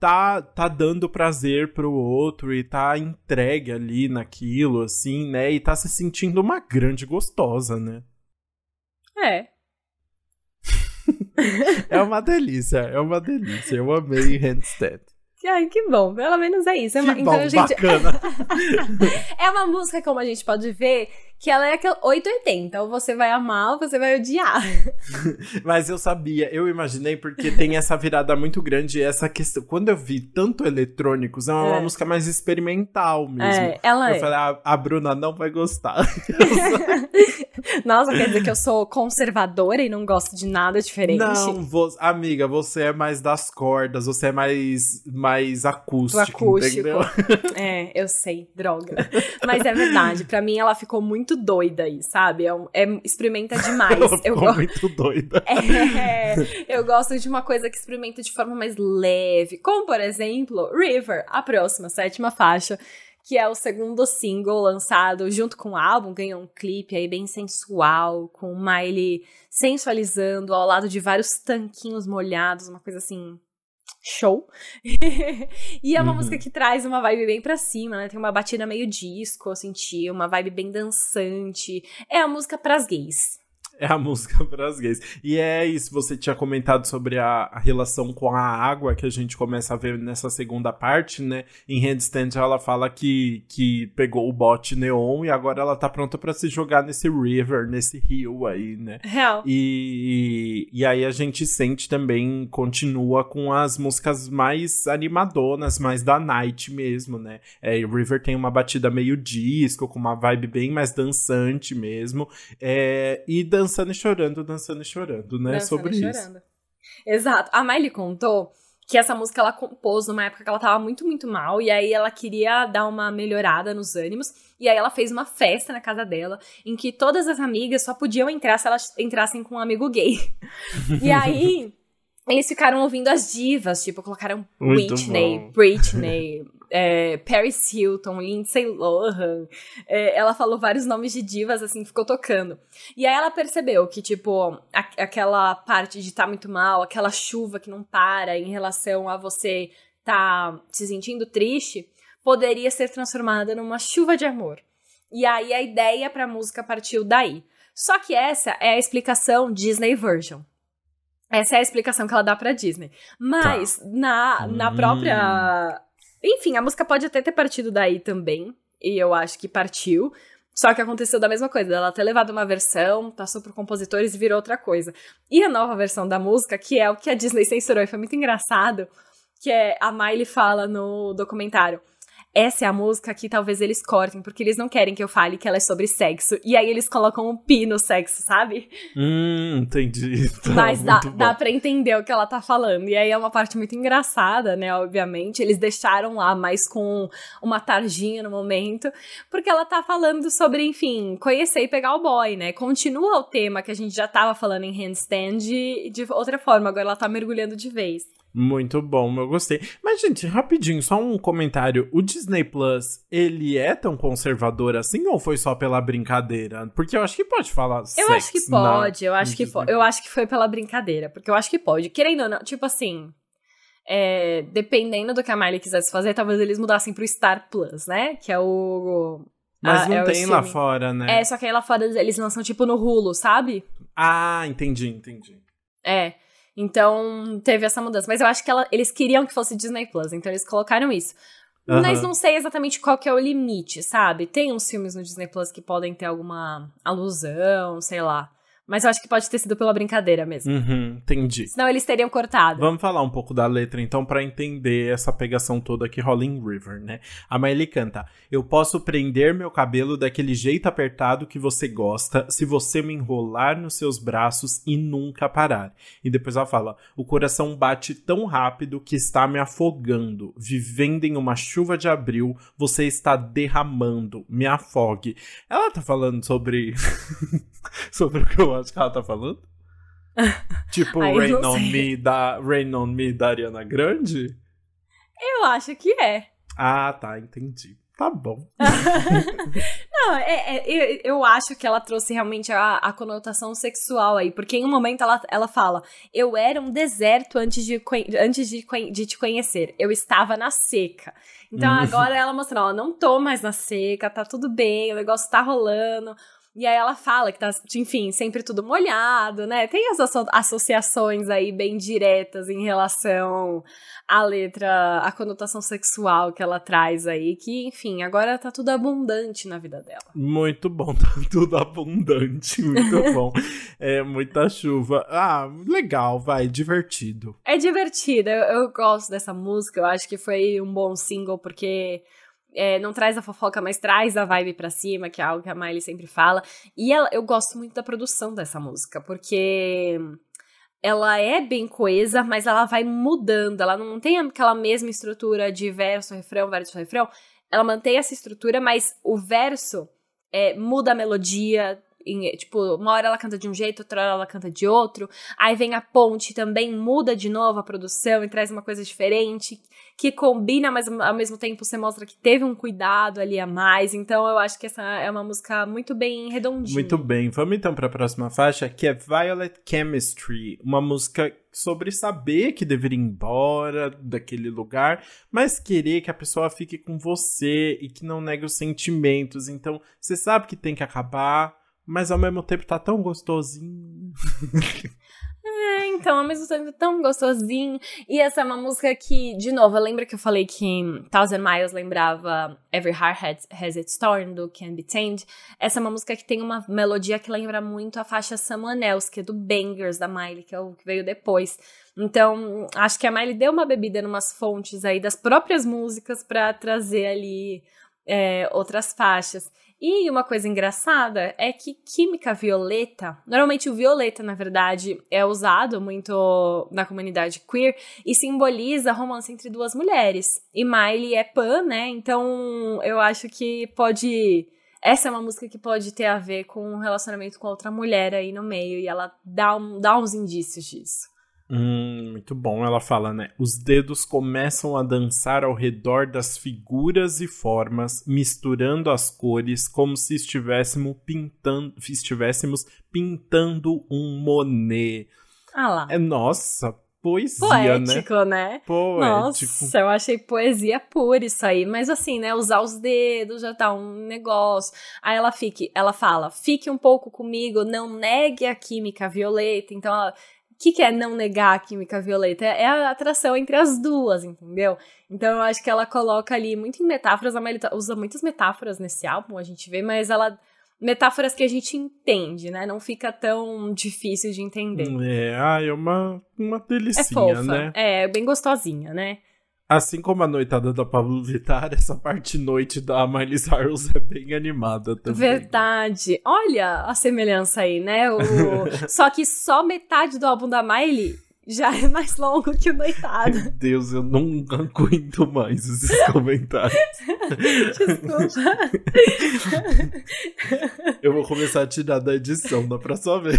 tá, tá dando prazer pro outro e tá entregue ali naquilo, assim, né? E tá se sentindo uma grande gostosa, né? É. <laughs> É uma delícia, é uma delícia. Eu amei Handstand. Ai, que bom. Pelo menos é isso. É uma- Que bom, então, gente, bacana. <laughs> é uma música, como a gente pode ver, que ela é aquela 880. Ou você vai amar ou você vai odiar. <laughs> Mas eu sabia, eu imaginei porque tem essa virada muito grande essa questão. Quando eu vi tanto eletrônicos, é uma É. música mais experimental mesmo. É, ela Eu é. falei, ah, a Bruna não vai gostar. <laughs> Nossa, quer dizer que eu sou conservadora e não gosto de nada diferente? Não, vo- amiga, você é mais das cordas, você é mais, mais acústico, acústico. entendeu? É, eu sei, droga. Mas é verdade, pra mim ela ficou muito doida aí, sabe? É, um- é- experimenta <laughs> demais. Eu, go- muito doida. <laughs> É, eu gosto de uma coisa que experimenta de forma mais leve, como por exemplo, River, a próxima, sétima faixa, que é o segundo single lançado junto com o álbum, ganhou um clipe aí bem sensual, com o Miley sensualizando ao lado de vários tanquinhos molhados, uma coisa assim. Show! <laughs> e é uma Uhum. música que traz uma vibe bem pra cima, né? Tem uma batida meio disco, eu senti, uma vibe bem dançante. É a música pras gays. É a <laughs> música para as gays. E é isso, você tinha comentado sobre a, a, relação com a água que a gente começa a ver nessa segunda parte, né? Em Handstand ela fala que, que pegou o bote neon e agora ela tá pronta para se jogar nesse river, nesse rio aí, né? Real. E, e aí a gente sente também, continua com as músicas mais animadonas, mais da night mesmo, né? É, River tem uma batida meio disco, com uma vibe bem mais dançante mesmo. É, e dançando e chorando, dançando e chorando, né? Dançando Sobre e isso. Chorando. Exato. A Miley contou que essa música ela compôs numa época que ela tava muito, muito mal, e aí ela queria dar uma melhorada nos ânimos, e aí ela fez uma festa na casa dela, em que todas as amigas só podiam entrar se elas entrassem com um amigo gay. e aí <laughs> eles ficaram ouvindo as divas, tipo, colocaram Muito Whitney, bom. Britney, é, Paris Hilton, Lindsay Lohan. É, ela falou vários nomes de divas, assim, ficou tocando. E aí ela percebeu que, tipo, a, aquela parte de estar tá muito mal, aquela chuva que não para em relação a você tá se sentindo triste, poderia ser transformada numa chuva de amor. E aí a ideia pra música partiu daí. Só que essa é a explicação Disney version. Essa é a explicação que ela dá pra Disney. Mas, tá. na, na hum. própria. Enfim, a música pode até ter partido daí também. E eu acho que partiu. Só que aconteceu da mesma coisa, ela ter levado uma versão, passou por compositores e virou outra coisa. E a nova versão da música, que é o que a Disney censurou, e foi muito engraçado, que é a Miley fala no documentário essa é a música que talvez eles cortem, porque eles não querem que eu fale que ela é sobre sexo. E aí eles colocam um pi no sexo, sabe? Hum, entendi. <laughs> Tá, Mas dá, dá pra entender o que ela tá falando. E aí é uma parte muito engraçada, né? Obviamente. Eles deixaram lá mais com uma tarjinha no momento, porque ela tá falando sobre, enfim, conhecer e pegar o boy, né? Continua o tema que a gente já tava falando em handstand de, de outra forma. Agora ela tá mergulhando de vez. Muito bom, eu gostei. Mas, gente, rapidinho, só um comentário. O Disney Plus, ele é tão conservador assim ou foi só pela brincadeira? Porque eu acho que pode falar. Eu acho que pode, eu acho que, eu acho que foi pela brincadeira. Porque eu acho que pode. Querendo ou não, tipo assim. É, dependendo do que a Miley quisesse fazer, talvez eles mudassem pro Star Plus, né? Que é o. Mas não é tem lá fora, né? É, só que aí lá fora eles lançam tipo no Hulu, sabe? Ah, entendi, entendi. É. Então, teve essa mudança. Mas eu acho que ela, eles queriam que fosse Disney Plus, então eles colocaram isso. Uhum. Mas não sei exatamente qual que é o limite, sabe? Tem uns filmes no Disney Plus que podem ter alguma alusão, sei lá. Mas eu acho que pode ter sido pela brincadeira mesmo. Uhum, entendi. Senão eles teriam cortado. Vamos falar um pouco da letra, então, para entender essa pegação toda que rola em River, né? A Miley canta: Eu posso prender meu cabelo daquele jeito apertado que você gosta, se você me enrolar nos seus braços e nunca parar. E depois ela fala: O coração bate tão rápido que está me afogando. Vivendo em uma chuva de abril, você está derramando. Me afogue. Ela tá falando sobre. <laughs> sobre o que eu que ela tá falando? <laughs> tipo, Rain on, Me da, Rain on Me da Ariana Grande? Eu acho que é. Ah, tá, entendi. Tá bom. <laughs> Não, é, é, eu, eu, acho que ela trouxe realmente a, a, conotação sexual aí, porque em um momento ela, ela fala: Eu era um deserto antes, de, antes de, de te conhecer, eu estava na seca. Então hum. agora ela mostrando: Ó, não tô mais na seca, tá tudo bem, o negócio tá rolando. E aí ela fala que tá, enfim, sempre tudo molhado, né? Tem as associações aí bem diretas em relação à letra, à conotação sexual que ela traz aí, que, enfim, agora tá tudo abundante na vida dela. Muito bom, <laughs> tá tudo abundante, muito <laughs> bom. é muita chuva. Ah, legal, vai, divertido. É divertido, eu, eu gosto dessa música, eu acho que foi um bom single, porque é, não traz a fofoca, mas traz a vibe pra cima, que é algo que a Miley sempre fala. E ela, eu gosto muito da produção dessa música, porque ela é bem coesa, mas ela vai mudando. Ela não tem aquela mesma estrutura de verso, refrão, verso, refrão. Ela mantém essa estrutura, mas o verso é, muda a melodia, em, tipo, uma hora ela canta de um jeito, outra hora ela canta de outro. Aí vem a ponte, também muda de novo a produção e traz uma coisa diferente, que combina, mas ao mesmo tempo você mostra que teve um cuidado ali a mais. Então eu acho que essa é uma música muito bem redondinha. Muito bem. Vamos então para a próxima faixa, que é Violet Chemistry, uma música sobre saber que deveria ir embora daquele lugar, mas querer que a pessoa fique com você e que não negue os sentimentos. Então, você sabe que tem que acabar, mas ao mesmo tempo tá tão gostosinho. <laughs> É, então, ao mesmo tempo tão gostosinho. E essa é uma música que, de novo, lembra que eu falei que Thousand Miles lembrava Every Heart Has Its Storm, do Can Be Tamed? Essa é uma música que tem uma melodia que lembra muito a faixa Someone Else, que é do Bangers, da Miley, que é o que veio depois. Então, acho que a Miley deu uma bebida em umas fontes aí das próprias músicas para trazer ali é, outras faixas. E uma coisa engraçada é que química violeta, normalmente o violeta, na verdade, é usado muito na comunidade queer e simboliza romance entre duas mulheres. E Miley é pan, né? Então eu acho que pode. Essa é uma música que pode ter a ver com um relacionamento com outra mulher aí no meio e ela dá, um, dá uns indícios disso. Hum, muito bom. Ela fala, né? Os dedos começam a dançar ao redor das figuras e formas, misturando as cores, como se estivéssemos pintando, estivéssemos pintando um Monet. Ah lá. É nossa, poesia, né? Poético, né? né? Poético. Nossa, eu achei poesia pura isso aí. Mas assim, né? Usar os dedos já tá um negócio. Aí ela fique, ela fala: fique um pouco comigo, não negue a química violeta. Então ela que, que é não negar a química violeta? É a atração entre as duas, entendeu? Então eu acho que ela coloca ali muito em metáforas, a Melita usa muitas metáforas nesse álbum, a gente vê, mas ela. Metáforas que a gente entende, né? Não fica tão difícil de entender. É, ah, é uma, uma delicinha, é fofa. né? É, bem gostosinha, né? Assim como a noitada da Pablo Vittar, essa parte noite da Miley Cyrus é bem animada também. Verdade. Olha a semelhança aí, né? O... <laughs> só que só metade do álbum da Miley já é mais longo que o Noitada. Meu Deus, eu não aguento mais esses <laughs> comentários. Desculpa. eu vou começar a tirar da edição da próxima vez.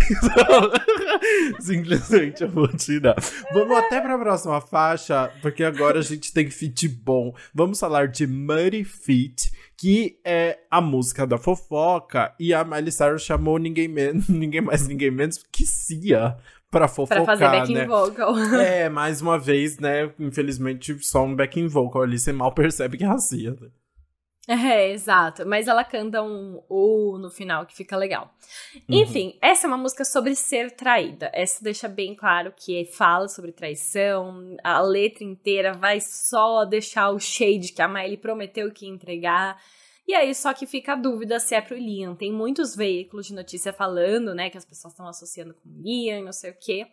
Simplesmente eu vou tirar. Vamos até para a próxima faixa, porque agora a gente tem fit bom. Vamos falar de Muddy Feet, que é a música da fofoca, e a Miley Cyrus chamou ninguém, menos, <laughs> ninguém mais, ninguém menos que Cia pra fofocar, pra fazer backing né? vocal. É, mais uma vez, né? Infelizmente, só um backing vocal ali, você mal percebe que é a Cia. Né? É, exato. Mas ela canta um U no final que fica legal. Uhum. Enfim, essa é uma música sobre ser traída. Essa deixa bem claro que fala sobre traição. A letra inteira vai só deixar o shade que a Miley prometeu que ia entregar. E aí, só que fica a dúvida se é pro Liam. Tem muitos veículos de notícia falando, né, que as pessoas estão associando com o Liam e não sei o quê.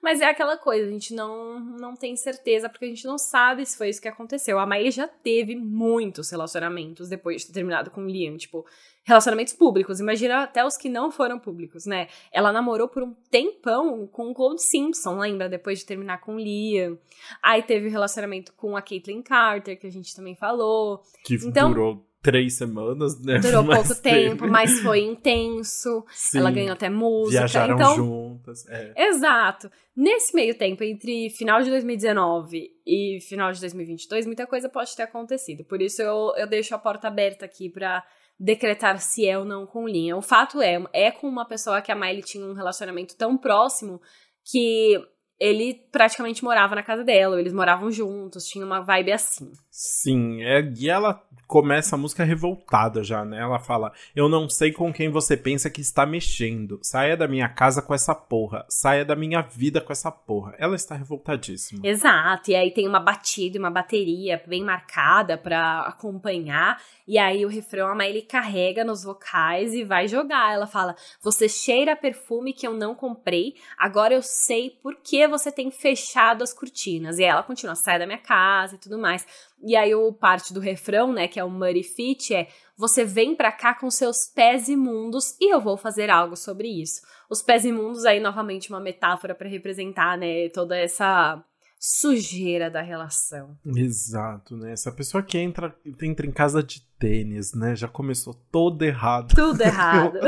Mas é aquela coisa, a gente não, não tem certeza, porque a gente não sabe se foi isso que aconteceu. A Maia já teve muitos relacionamentos depois de ter terminado com o Liam, tipo, relacionamentos públicos. Imagina até os que não foram públicos, né? Ela namorou por um tempão com o Cold Simpson, lembra? Depois de terminar com o Liam. Aí teve o relacionamento com a Caitlyn Carter, que a gente também falou. Que então, durou três semanas, né? Durou <laughs> mas pouco teve. tempo, mas foi intenso. Sim, ela ganhou até música. Viajaram então, juntas. É. Exato. Nesse meio tempo, entre final de 2019 e final de 2022, muita coisa pode ter acontecido. Por isso eu, eu deixo a porta aberta aqui para decretar se é ou não com linha. O fato é, é com uma pessoa que a Miley tinha um relacionamento tão próximo que ele praticamente morava na casa dela, eles moravam juntos, tinha uma vibe assim. Sim, é, e ela começa a música revoltada já, né? Ela fala: Eu não sei com quem você pensa que está mexendo. Saia da minha casa com essa porra. Saia da minha vida com essa porra. Ela está revoltadíssima. Exato. E aí tem uma batida, uma bateria bem marcada para acompanhar. E aí o refrão a Miley carrega nos vocais e vai jogar. Ela fala: Você cheira perfume que eu não comprei. Agora eu sei por que você tem fechado as cortinas. E ela continua: Sai da minha casa e tudo mais. E aí o parte do refrão, né, que é o Muddy Feet, é você vem pra cá com seus pés imundos e eu vou fazer algo sobre isso. Os pés imundos aí novamente uma metáfora para representar, né, toda essa sujeira da relação. Exato, né? Essa pessoa que entra, entra em casa de tênis, né? Já começou todo errado. Tudo errado.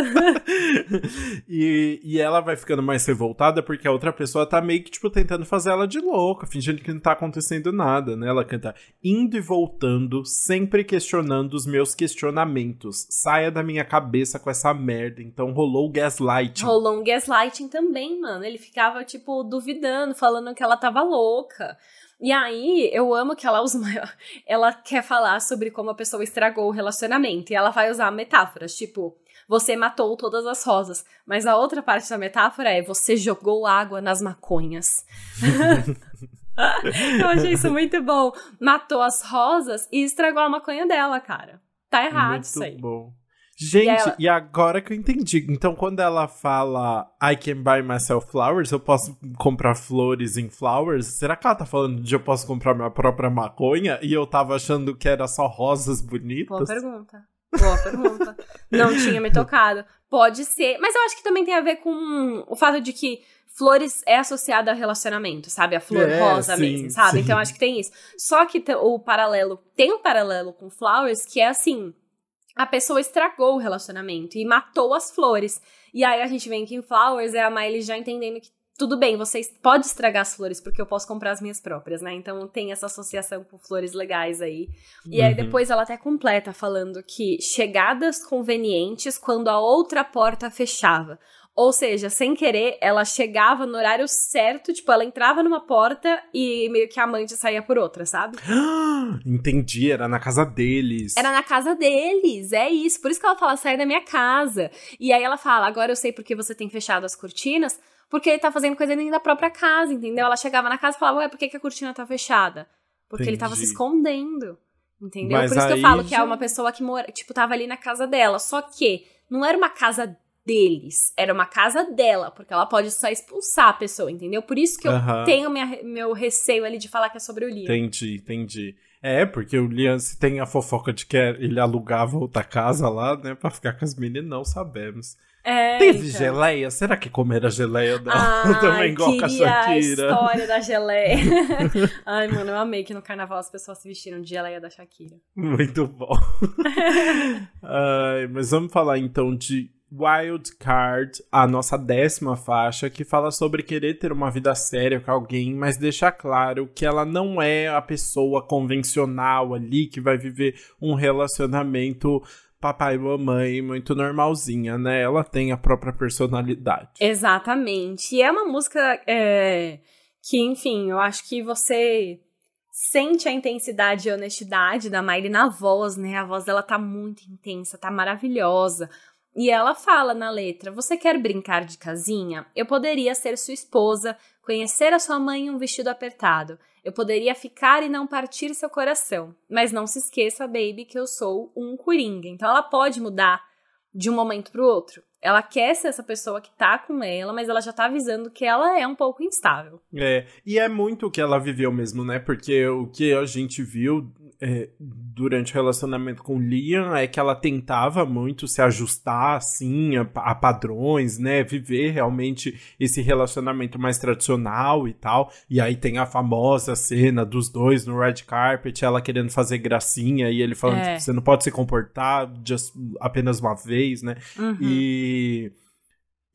<laughs> e, e ela vai ficando mais revoltada porque a outra pessoa tá meio que, tipo, tentando fazer ela de louca, fingindo que não tá acontecendo nada, né? Ela canta indo e voltando, sempre questionando os meus questionamentos. Saia da minha cabeça com essa merda. Então rolou o gaslighting. Rolou um gaslighting também, mano. Ele ficava, tipo, duvidando, falando que ela tava louca. E aí, eu amo que ela usa uma... <laughs> Ela quer falar sobre como a pessoa estragou o relacionamento. E ela vai usar metáforas, tipo, você matou todas as rosas. Mas a outra parte da metáfora é você jogou água nas maconhas. <laughs> eu achei isso muito bom. Matou as rosas e estragou a maconha dela, cara. Tá errado muito isso aí. Bom. Gente, e, ela... e, agora que eu entendi. Então, quando ela fala I can buy myself flowers, eu posso comprar flores em flowers? Será que ela tá falando de eu posso comprar minha própria maconha? E eu tava achando que era só rosas bonitas? Boa pergunta. Boa pergunta. Não tinha me tocado. Pode ser. Mas eu acho que também tem a ver com o fato de que flores é associada a relacionamento, sabe? A flor é, rosa sim, mesmo, sabe? Sim. Então eu acho que tem isso. Só que o paralelo, tem um paralelo com flowers que é assim a pessoa estragou o relacionamento e matou as flores. E aí a gente vem aqui em Flowers, é a Miley já entendendo que tudo bem, vocês pode estragar as flores porque eu posso comprar as minhas próprias, né? Então tem essa associação com flores legais aí. E uhum. aí depois ela até completa falando que chegadas convenientes quando a outra porta fechava. Ou seja, sem querer, ela chegava no horário certo, tipo, ela entrava numa porta e meio que a amante saía por outra, sabe? <gasps> Entendi, era na casa deles. Era na casa deles, é isso. Por isso que ela fala, sai da minha casa. E aí ela fala, agora eu sei porque você tem fechado as cortinas, porque ele tá fazendo coisa dentro da própria casa, entendeu? Ela chegava na casa e falava, ué, por que, que a cortina tá fechada? Porque Entendi. ele tava se escondendo. Entendeu? Mas por isso que eu falo que é uma pessoa que mora, tipo, tava ali na casa dela. Só que não era uma casa deles. Era uma casa dela, porque ela pode só expulsar a pessoa, entendeu? Por isso que eu tenho minha, meu receio ali de falar que é sobre o Liam. Entendi, entendi. É, porque o Liam, se tem a fofoca de que ele alugava outra casa lá, né, pra ficar com as meninas, não sabemos. É, Teve então. geleia? Será que comer a geleia dela <laughs> ah, também igual a Shakira? a história da geleia. <laughs> Ai, mano, eu amei que no carnaval as pessoas se vestiram de geleia da Shakira. Muito bom. <laughs> Ai, mas vamos falar então de Wild Card, a nossa décima faixa, que fala sobre querer ter uma vida séria com alguém, mas deixa claro que ela não é a pessoa convencional ali que vai viver um relacionamento papai e mamãe muito normalzinha, né? Ela tem a própria personalidade. Exatamente. E é uma música é, que, enfim, eu acho que você sente a intensidade e honestidade da Miley na voz, né? A voz dela tá muito intensa, tá maravilhosa. E ela fala na letra: Você quer brincar de casinha? Eu poderia ser sua esposa, conhecer a sua mãe em um vestido apertado. Eu poderia ficar e não partir seu coração. Mas não se esqueça, baby, que eu sou um coringa. Então ela pode mudar de um momento para o outro. Ela quer ser essa pessoa que tá com ela, mas ela já tá avisando que ela é um pouco instável. É, e é muito o que ela viveu mesmo, né? Porque o que a gente viu é, durante o relacionamento com Liam é que ela tentava muito se ajustar assim a, a, padrões, né? Viver realmente esse relacionamento mais tradicional e tal. E aí tem a famosa cena dos dois no red carpet, ela querendo fazer gracinha e ele falando é. que você não pode se comportar just, apenas uma vez, né? Uhum. E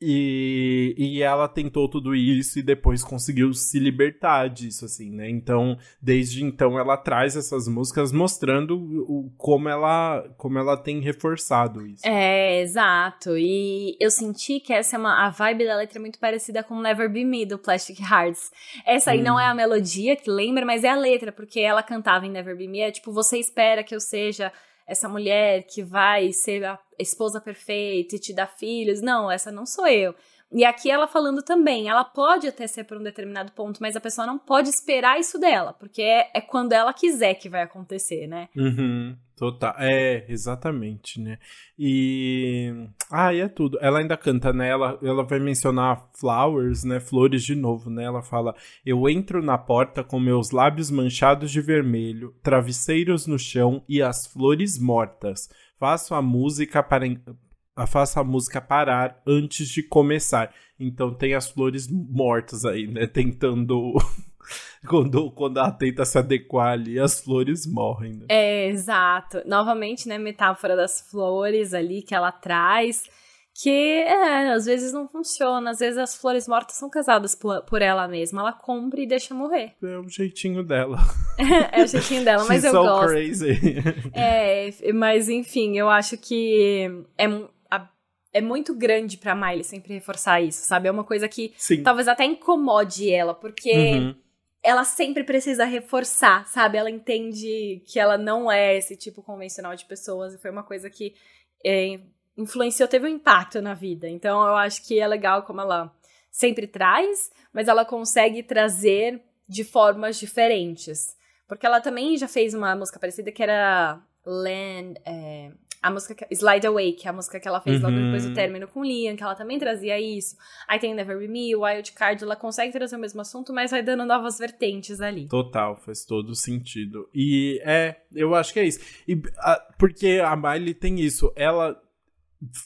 e, e ela tentou tudo isso e depois conseguiu se libertar disso, assim, né? Então, desde então, ela traz essas músicas mostrando o, como, ela, como ela tem reforçado isso. É, exato. E eu senti que essa é uma. A vibe da letra é muito parecida com Never Be Me, do Plastic Hearts. Essa aí hum. não é a melodia que lembra, mas é a letra, porque ela cantava em Never Be Me. É tipo, você espera que eu seja essa mulher que vai ser a esposa perfeita e te dar filhos. Não, essa não sou eu. E aqui ela falando também, ela pode até ser por um determinado ponto, mas a pessoa não pode esperar isso dela, porque é, é quando ela quiser que vai acontecer, né? Uhum. Total. É, exatamente, né? E. Ah, e é tudo. Ela ainda canta, né? Ela, ela vai mencionar flowers, né? Flores de novo, né? Ela fala: Eu entro na porta com meus lábios manchados de vermelho, travesseiros no chão e as flores mortas. Faço a música para. Faço a música parar antes de começar. Então tem as flores mortas aí, né? Tentando <laughs> quando, quando ela tenta se adequar ali, as flores morrem, né? É, exato. Novamente, né, metáfora das flores ali que ela traz, que é, às vezes não funciona, às vezes as flores mortas são casadas por, por ela mesma, ela compra e deixa morrer. <laughs> É o jeitinho dela. <laughs> é o jeitinho dela, mas eu so gosto. crazy. é, mas enfim, eu acho que é é muito grande pra Miley sempre reforçar isso, sabe? É uma coisa que Sim. talvez até incomode ela, porque uhum ela sempre precisa reforçar, sabe? Ela entende que ela não é esse tipo convencional de pessoas e foi uma coisa que é, influenciou, teve um impacto na vida. Então eu acho que é legal como ela sempre traz, mas ela consegue trazer de formas diferentes. Porque ela também já fez uma música parecida que era Land. É, a música que, Slide Away, que é a música que ela fez uhum. logo depois do término com Liam, que ela também trazia isso. Aí tem Never Be Me, Wild Card, ela consegue trazer o mesmo assunto, mas vai dando novas vertentes ali. Total, faz todo sentido. E é, eu acho que é isso. E, a, porque a Miley tem isso, ela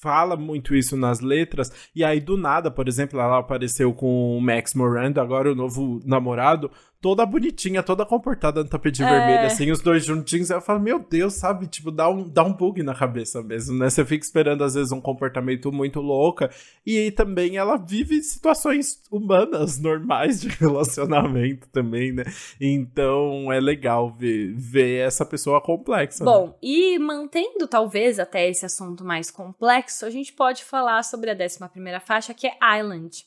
fala muito isso nas letras, e aí do nada, por exemplo, ela apareceu com o Max Morando, agora o novo namorado, toda bonitinha, toda comportada no tapete é. vermelho, assim, os dois juntinhos. Aí eu falo, meu Deus, sabe? Tipo, dá um, dá um bug na cabeça mesmo, né? Você fica esperando, às vezes, um comportamento muito louca. E também ela vive situações humanas, <laughs> normais de relacionamento também, né? Então é legal ver, ver essa pessoa complexa. Né? Bom, né? e mantendo talvez até esse assunto mais complexo, a gente pode falar sobre a 11 primeira faixa, que é Island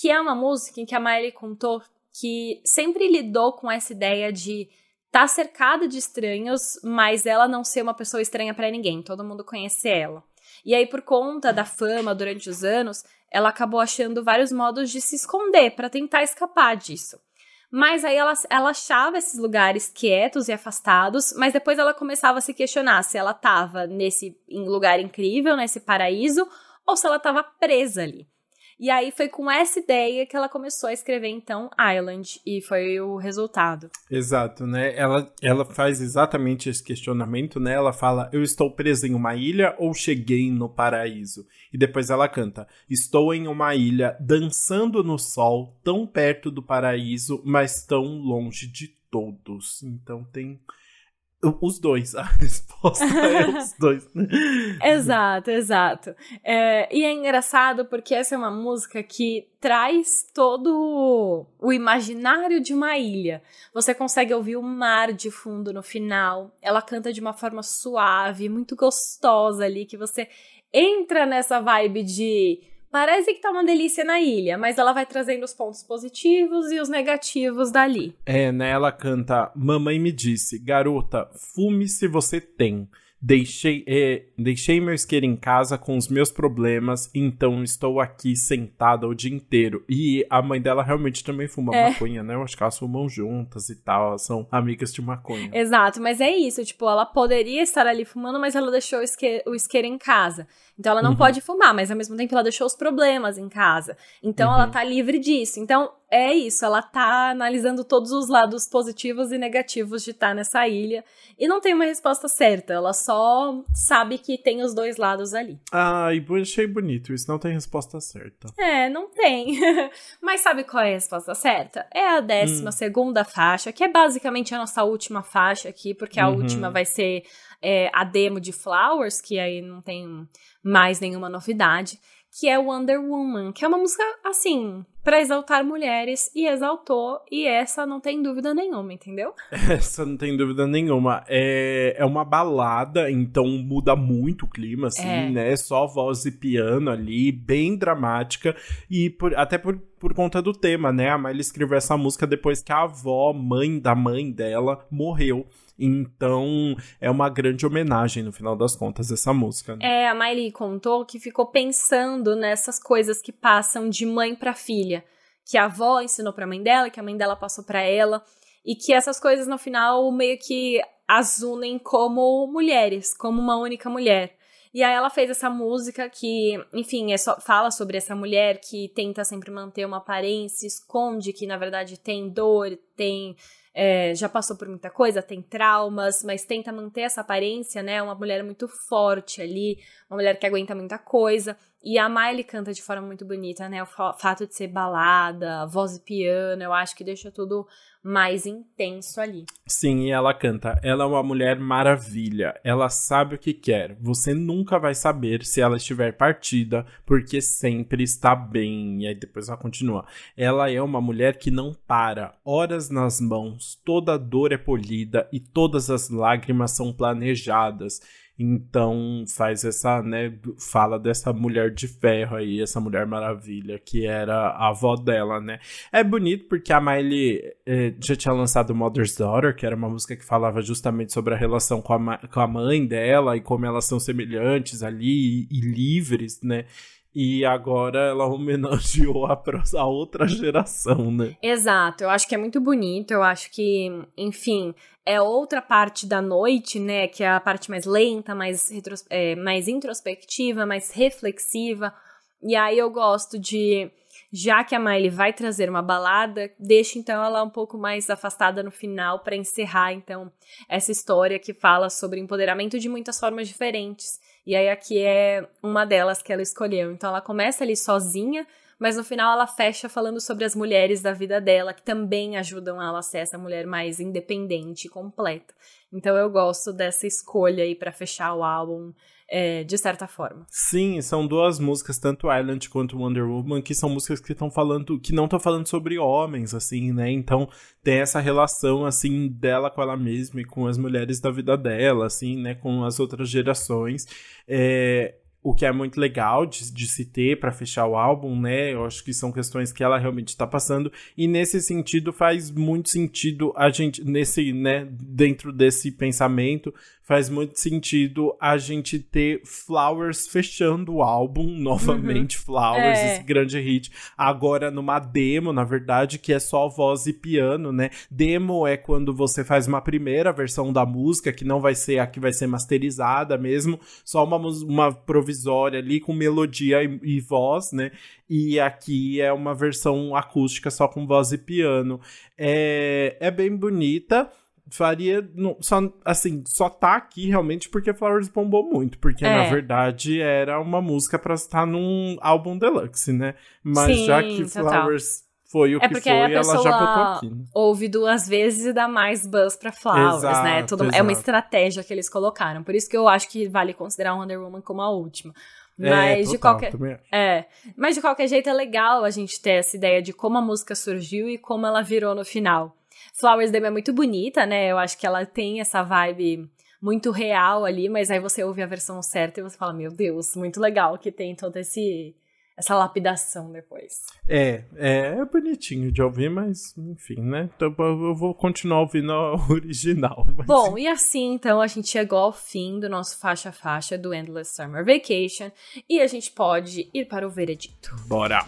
que é uma música em que a Miley contou que sempre lidou com essa ideia de estar tá cercada de estranhos, mas ela não ser uma pessoa estranha para ninguém, todo mundo conhece ela. E aí, por conta da fama durante os anos, ela acabou achando vários modos de se esconder para tentar escapar disso. Mas aí ela, ela achava esses lugares quietos e afastados, mas depois ela começava a se questionar se ela estava nesse lugar incrível, nesse paraíso, ou se ela estava presa ali. E aí foi com essa ideia que ela começou a escrever então Island e foi o resultado. Exato, né? Ela, ela faz exatamente esse questionamento, né? Ela fala: "Eu estou presa em uma ilha ou cheguei no paraíso?" E depois ela canta: "Estou em uma ilha dançando no sol, tão perto do paraíso, mas tão longe de todos." Então tem os dois, a <laughs> resposta é <laughs> os dois. exato, exato. É, e é engraçado porque essa é uma música que traz todo o imaginário de uma ilha. Você consegue ouvir o mar de fundo no final. Ela canta de uma forma suave, muito gostosa ali, que você entra nessa vibe de Parece que tá uma delícia na ilha, mas ela vai trazendo os pontos positivos e os negativos dali. É, né? Ela canta: Mamãe me disse, garota, fume se você tem. Deixei, é, deixei meu isqueiro em casa com os meus problemas, então estou aqui sentada o dia inteiro. E a mãe dela realmente também fuma é. maconha, né? Eu acho que elas fumam juntas e tal, elas são amigas de maconha. Exato, mas é isso, tipo, ela poderia estar ali fumando, mas ela deixou o isqueiro, o isqueiro em casa. Então ela não uhum. pode fumar, mas ao mesmo tempo ela deixou os problemas em casa. Então uhum. ela tá livre disso. Então é isso, ela tá analisando todos os lados positivos e negativos de estar tá nessa ilha e não tem uma resposta certa, ela só sabe que tem os dois lados ali. Ah, e achei bonito, isso não tem resposta certa. É, não tem. <laughs> Mas sabe qual é a resposta certa? É a décima hum. segunda faixa, que é basicamente a nossa última faixa aqui, porque a uhum. última vai ser é, a demo de Flowers, que aí não tem mais nenhuma novidade que é Wonder Woman, que é uma música assim, para exaltar mulheres e exaltou, e essa não tem dúvida nenhuma, entendeu? <laughs> Essa não tem dúvida nenhuma. É, é uma balada, então muda muito o clima, assim, é. né? Só voz e piano ali, bem dramática, e por, até por, por conta do tema, né? A Miley escreveu essa música depois que a avó, mãe da mãe dela, morreu. Então, é uma grande homenagem, no final das contas, essa música. Né? É, a Miley contou que ficou pensando nessas coisas que passam de mãe para filha. Que a avó ensinou pra mãe dela, que a mãe dela passou para ela. E que essas coisas, no final, meio que as unem como mulheres, como uma única mulher. E aí ela fez essa música que, enfim, é só, fala sobre essa mulher que tenta sempre manter uma aparência, esconde que na verdade tem dor, tem é, já passou por muita coisa, tem traumas, mas tenta manter essa aparência, né? Uma mulher muito forte ali, uma mulher que aguenta muita coisa. E a Miley canta de forma muito bonita, né? O fato de ser balada, voz e piano, eu acho que deixa tudo mais intenso ali. Sim, e ela canta: Ela é uma mulher maravilha, ela sabe o que quer. Você nunca vai saber se ela estiver partida, porque sempre está bem. E aí depois ela continua: Ela é uma mulher que não para, horas nas mãos, toda dor é polida e todas as lágrimas são planejadas. Então faz essa, né, fala dessa mulher de ferro aí, essa mulher maravilha, que era a avó dela, né. É bonito porque a Miley eh, já tinha lançado Mother's Daughter, que era uma música que falava justamente sobre a relação com a, com a mãe dela e como elas são semelhantes ali e, e livres, né. E agora ela homenageou a, a, outra geração, né? Exato, eu acho que é muito bonito, eu acho que, enfim, é outra parte da noite, né? Que é a parte mais lenta, mais, é, mais introspectiva, mais reflexiva. E aí eu gosto de. Já que a Miley vai trazer uma balada, deixa então ela um pouco mais afastada no final para encerrar então essa história que fala sobre empoderamento de muitas formas diferentes e aí aqui é uma delas que ela escolheu. Então ela começa ali sozinha, mas no final ela fecha falando sobre as mulheres da vida dela, que também ajudam ela a ser essa mulher mais independente e completa. Então eu gosto dessa escolha aí para fechar o álbum é, de certa forma. Sim, são duas músicas, tanto Island quanto Wonder Woman, que são músicas que estão falando, que não estão falando sobre homens, assim, né? Então tem essa relação, assim, dela com ela mesma e com as mulheres da vida dela, assim, né? Com as outras gerações. É, o que é muito legal de, de se ter para fechar o álbum, né? Eu acho que são questões que ela realmente está passando e nesse sentido faz muito sentido a gente nesse, né, dentro desse pensamento faz muito sentido a gente ter Flowers fechando o álbum <laughs> novamente, uhum. Flowers, é. esse grande hit, agora numa demo, na verdade, que é só voz e piano, né? Demo é quando você faz uma primeira versão da música, que não vai ser a que vai ser masterizada mesmo, só uma, uma provisória ali com melodia e, e voz, né? E aqui é uma versão acústica só com voz e piano. É, é bem bonita faria. só, assim, só tá aqui realmente porque Flowers bombou muito. Porque, é. na verdade, era uma música pra estar num álbum deluxe, né? Mas Sim, já que total. Flowers foi o é que foi, ela já botou aqui. Né? Ouve duas vezes e dá mais buzz pra Flowers, né? exato, né? Tudo, é uma estratégia que eles colocaram. Por isso que eu acho que vale considerar Wonder Woman como a última. É, mas é, total, de qualquer é, mas de qualquer jeito é legal a gente ter essa ideia de como a música surgiu e como ela virou no final. Flowers Dame é muito bonita, né? Eu acho que ela tem essa vibe muito real ali, mas aí você ouve a versão certa e você fala, meu Deus, muito legal que tem todo esse essa lapidação depois. É, é, é bonitinho de ouvir, mas enfim, né? Então eu vou continuar ouvindo a <laughs> original. Mas... Bom, e assim então a gente chegou ao fim do nosso faixa faixa do Endless Summer Vacation e a gente pode ir para o veredito. Bora!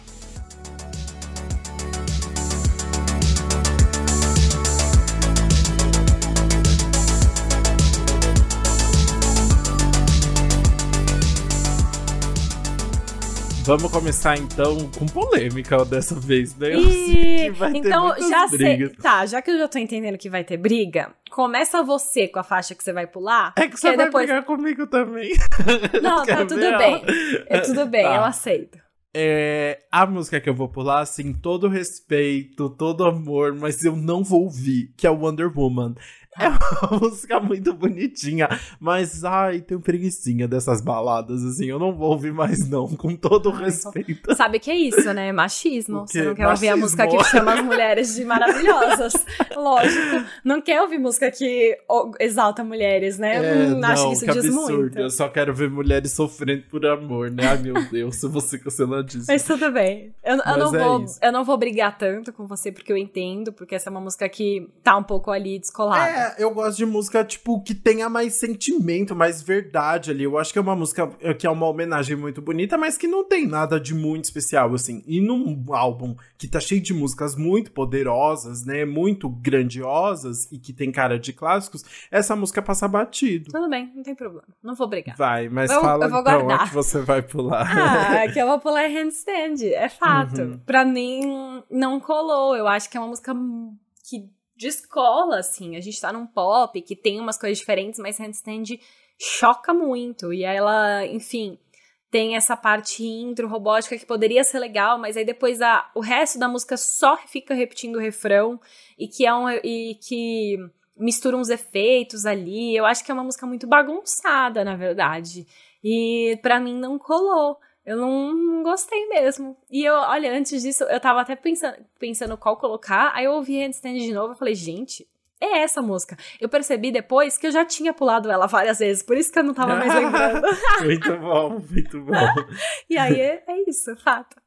Vamos começar então com polêmica dessa vez, né? E... então, já brigas. sei. Tá, já que eu já tô entendendo que vai ter briga, começa você com a faixa que você vai pular. É que você vai depois... brigar comigo também. <laughs> Não, tá tudo bem. É tudo <laughs> bem, tá. eu aceito. É, a música que eu vou pular, assim, todo respeito, todo amor, mas eu não vou ouvir, que é Wonder Woman. <laughs> É uma música muito bonitinha, mas ai, tenho preguiçinha dessas baladas, assim, eu não vou ouvir mais não, com todo ai, respeito. Sabe que é isso, né? Machismo. Você não quer Machismo. ouvir a música que chama as mulheres de maravilhosas. <laughs> Lógico. Não quer ouvir música que exalta mulheres, né? É, eu não, acho que isso que diz absurdo. muito. Eu só quero ver mulheres sofrendo por amor, né? Ai, meu Deus, se você canceladíssimo. Mas tudo bem. Eu, eu não é vou, eu não vou brigar tanto com você, porque eu entendo, porque essa é uma música que tá um pouco ali descolada. É, eu gosto de música, tipo, que tenha mais sentimento, mais verdade ali. Eu acho que é uma música que é uma homenagem muito bonita, mas que não tem nada de muito especial, assim. E num álbum que tá cheio de músicas muito poderosas, né? Muito grandiosas e que tem cara de clássicos, essa música passa batido. Tudo bem, não tem problema. Não vou brigar. Vai, mas eu, fala eu vou então guardar. que você vai pular. Ah, <laughs> que eu vou pular handstand, é fato. Uhum. Pra mim, não colou. Eu acho que é uma música que de escola, assim. A gente tá num pop que tem umas coisas diferentes, mas Handstand choca muito. E ela, enfim, tem essa parte intro robótica que poderia ser legal, mas aí depois a, o resto da música só fica repetindo o refrão e que é um e que mistura uns efeitos ali. Eu acho que é uma música muito bagunçada, na verdade. E para mim não colou. Eu não, não, gostei mesmo. E eu, olha, antes disso, eu tava até pensando, pensando qual colocar. Aí eu ouvi Handstand de novo e falei, gente, é essa música. Eu percebi depois que eu já tinha pulado ela várias vezes, por isso que eu não tava mais lembrando. <laughs> muito bom, muito bom. <laughs> e aí é, é isso, fato.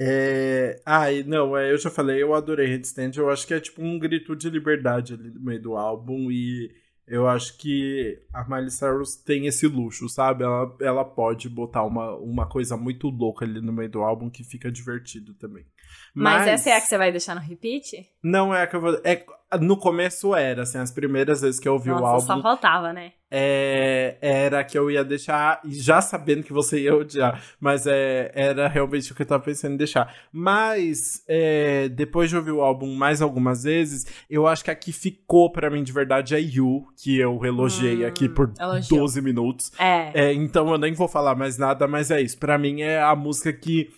É... Ai, não, é, eu já falei, eu adorei Headstand. Eu acho que é tipo um grito de liberdade ali no meio do álbum. E eu acho que a Miley Cyrus tem esse luxo, sabe? Ela, ela pode botar uma, uma coisa muito louca ali no meio do álbum que fica divertido também. Mas, Mas essa é a que você vai deixar no repeat? Não é a que eu vou. É, no começo era, assim, as primeiras vezes que eu ouvi Nossa, o álbum. Só faltava, né? É, era que eu ia deixar, já sabendo que você ia odiar, mas é, era realmente o que eu tava pensando em deixar. Mas, é, depois de ouvir o álbum mais algumas vezes, eu acho que a que ficou para mim de verdade é You, que eu elogiei hum, aqui por elogiou. 12 minutos. É. é. Então eu nem vou falar mais nada, mas é isso. para mim é a música que.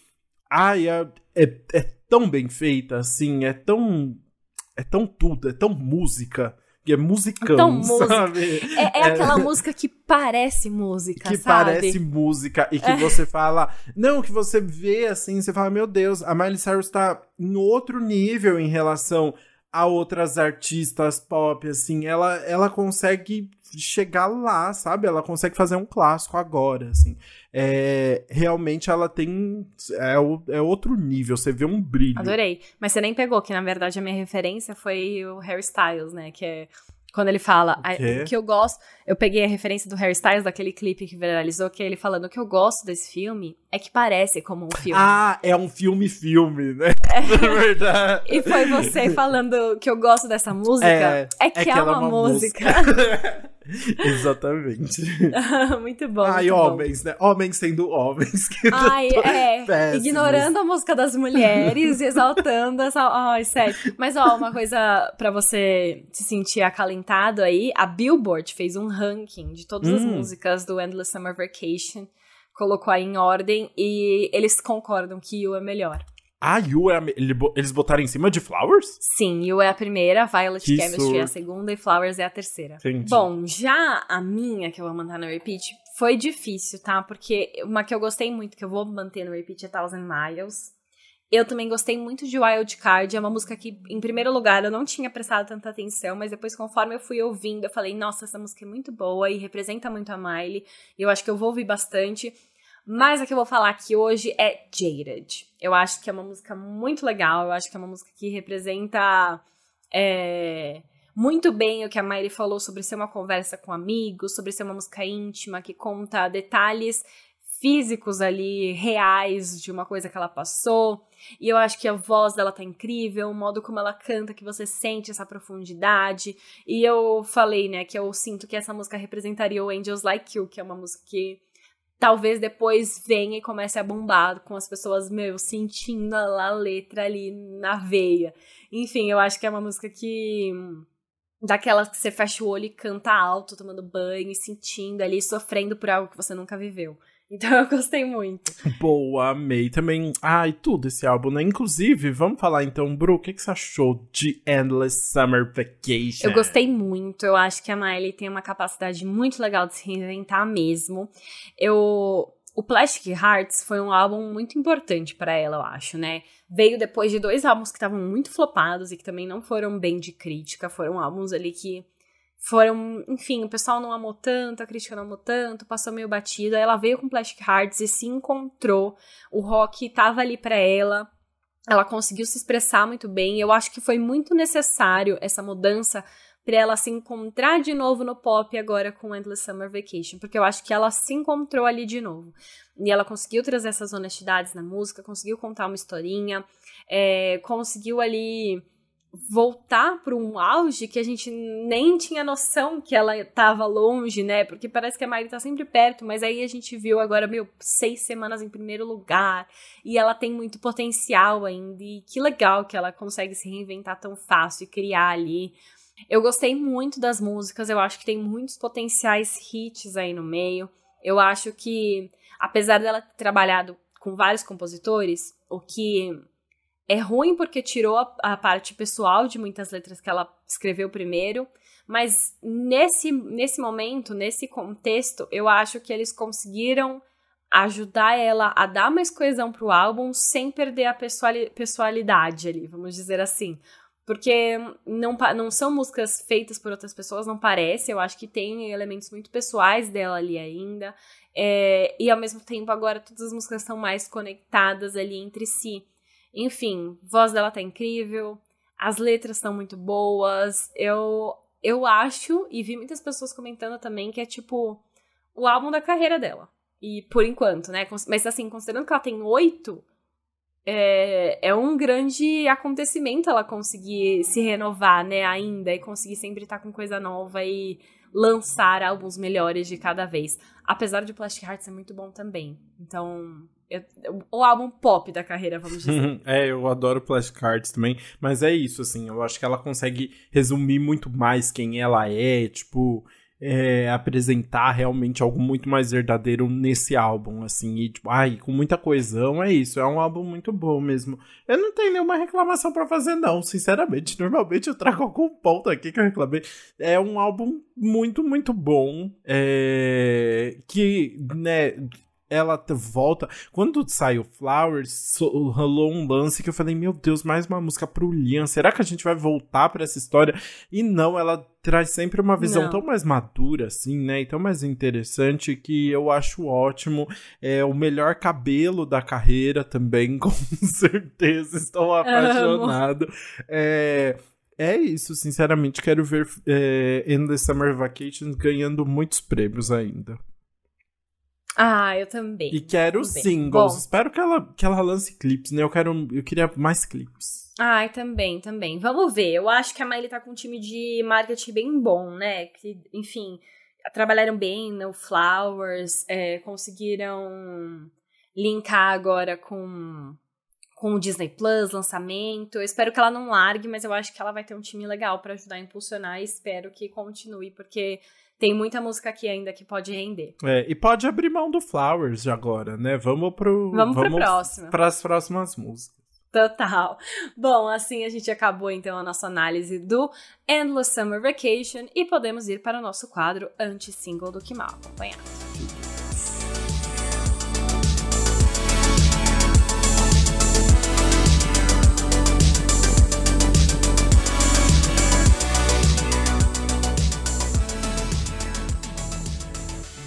Ai, é, é, é tão bem feita, assim, é tão. É tão tudo, é tão música. E é musicão, então, <laughs> sabe? É, é, é, aquela música que parece música, que sabe? parece música e que é. você fala... Não, que você vê assim, você fala, meu Deus, a Miley Cyrus tá em outro nível em relação a outras artistas pop, assim. Ela, ela consegue chegar lá, sabe? Ela consegue fazer um clássico agora, assim. É, realmente ela tem. É, é outro nível, você vê um brilho. Adorei. Mas você nem pegou, que na verdade a minha referência foi o Harry Styles, né? Que é quando ele fala, o, que eu gosto, eu peguei a referência do Harry Styles, daquele clipe que viralizou, que é ele falando, o que eu gosto desse filme é que parece como um filme. Ah, é um filme-filme, né? É. <laughs> verdade. E foi você falando que eu gosto dessa música, é, é que é, que é uma, é uma música. música. <laughs> Exatamente. <laughs> muito bom. Ai, muito homens, bom. né? Homens sendo homens. Ai, é. Péssimos. Ignorando a música das mulheres e exaltando essa. Ai, sério. Mas, ó, uma coisa para você se sentir acalentado aí: a Billboard fez um ranking de todas hum. as músicas do Endless Summer Vacation. Colocou aí em ordem e eles concordam que You é melhor. Ah, You é a, eles botaram em cima de Flowers? Sim, You é a primeira, Violet que Chemistry é a segunda e Flowers é a terceira. Entendi. Bom, já a minha, que eu vou mandar no repeat, foi difícil, tá? Porque uma que eu gostei muito, que eu vou manter no repeat, é Thousand Miles. Eu também gostei muito de Wild Card, é uma música que, em primeiro lugar, eu não tinha prestado tanta atenção, mas depois, conforme eu fui ouvindo, eu falei, nossa, essa música é muito boa e representa muito a Miley, e eu acho que eu vou ouvir bastante. Mas a que eu vou falar aqui hoje é Jaded. Eu acho que é uma música muito legal, eu acho que é uma música que representa é, muito bem o que a Miley falou sobre ser uma conversa com amigos, sobre ser uma música íntima, que conta detalhes físicos ali, reais, de uma coisa que ela passou. E eu acho que a voz dela tá incrível, o modo como ela canta, que você sente essa profundidade. E eu falei, né, que eu sinto que essa música representaria o Angels Like You, que é uma música que talvez depois venha e comece a bombar com as pessoas, meu, sentindo a letra ali na veia. Enfim, eu acho que é uma música que. Daquela que você fecha o olho e canta alto, tomando banho e sentindo ali, sofrendo por algo que você nunca viveu. Então eu gostei muito. Boa, amei também. Ai, tudo esse álbum, né? Inclusive, vamos falar então, Bru, o que, que você achou de Endless Summer Vacation? Eu gostei muito. Eu acho que a Miley tem uma capacidade muito legal de se reinventar mesmo. Eu. O Plastic Hearts foi um álbum muito importante para ela, eu acho, né? Veio depois de dois álbuns que estavam muito flopados e que também não foram bem de crítica. Foram álbuns ali que foram, enfim, o pessoal não amou tanto, a crítica não amou tanto, passou meio batida. Ela veio com Plastic Hearts e se encontrou. O rock tava ali para ela. Ela conseguiu se expressar muito bem. Eu acho que foi muito necessário essa mudança para ela se encontrar de novo no pop agora com Endless Summer Vacation, porque eu acho que ela se encontrou ali de novo. E ela conseguiu trazer essas honestidades na música, conseguiu contar uma historinha, é, conseguiu ali voltar para um auge que a gente nem tinha noção que ela estava longe, né? Porque parece que a Miley tá sempre perto, mas aí a gente viu agora, meu, seis semanas em primeiro lugar, e ela tem muito potencial ainda, e que legal que ela consegue se reinventar tão fácil e criar ali. Eu gostei muito das músicas, eu acho que tem muitos potenciais hits aí no meio. Eu acho que, apesar dela ter trabalhado com vários compositores, o que é ruim porque tirou a, a, parte pessoal de muitas letras que ela escreveu primeiro, mas nesse, nesse momento, nesse contexto, eu acho que eles conseguiram ajudar ela a dar mais coesão pro álbum sem perder a pessoalidade ali, vamos dizer assim. Porque não, não são músicas feitas por outras pessoas, não parece. Eu acho que tem elementos muito pessoais dela ali ainda. É, e ao mesmo tempo, agora todas as músicas estão mais conectadas ali entre si. Enfim, a voz dela tá incrível, as letras estão muito boas. Eu, eu acho, e vi muitas pessoas comentando também, que é tipo o álbum da carreira dela. E por enquanto, né? Mas assim, considerando que ela tem oito, é, é um grande acontecimento ela conseguir se renovar, né, ainda, e conseguir sempre estar com coisa nova e lançar álbuns melhores de cada vez. Apesar de Plastic Heart ser muito bom também. Então, o álbum pop da carreira, vamos dizer. <laughs> é, eu adoro Plastic Hearts também, mas é isso, assim, eu acho que ela consegue resumir muito mais quem ela é, tipo, é, apresentar realmente algo muito mais verdadeiro nesse álbum, assim, e tipo, ai, com muita coesão, é isso, é um álbum muito bom mesmo. Eu não tenho nenhuma reclamação para fazer, não, sinceramente. Normalmente eu trago algum ponto aqui que eu reclamei. É um álbum muito, muito bom, é, que, né, ela volta. Quando saiu Flowers, rolou um lance que eu falei: Meu Deus, mais uma música pro Liam. Será que a gente vai voltar para essa história? E não, ela traz sempre uma visão não. tão mais madura, assim, né? E tão mais interessante que eu acho ótimo. É o melhor cabelo da carreira também, <laughs> com certeza. Estou apaixonado. É. É isso, sinceramente, quero ver é, Endless Summer Vacation ganhando muitos prêmios ainda. Ah, eu também. E quero também. singles. Bom. Espero que ela, que ela lance clipes, né? Eu quero. Eu queria mais clipes. Ai, também, também. Vamos ver. Eu acho que a Miley tá com um time de marketing bem bom, né? Que, enfim, trabalharam bem no Flowers, é, conseguiram linkar agora com com o Disney Plus, lançamento. Eu espero que ela não largue, mas eu acho que ela vai ter um time legal para ajudar a impulsionar e espero que continue, porque tem muita música aqui ainda que pode render. É, e pode abrir mão do Flowers agora, né? Vamos pro. Vamos, vamos pro próximo. Para as próximas músicas. Total. Bom, assim a gente acabou então a nossa análise do Endless Summer Vacation e podemos ir para o nosso quadro anti-single do Que Mal Acompanhado.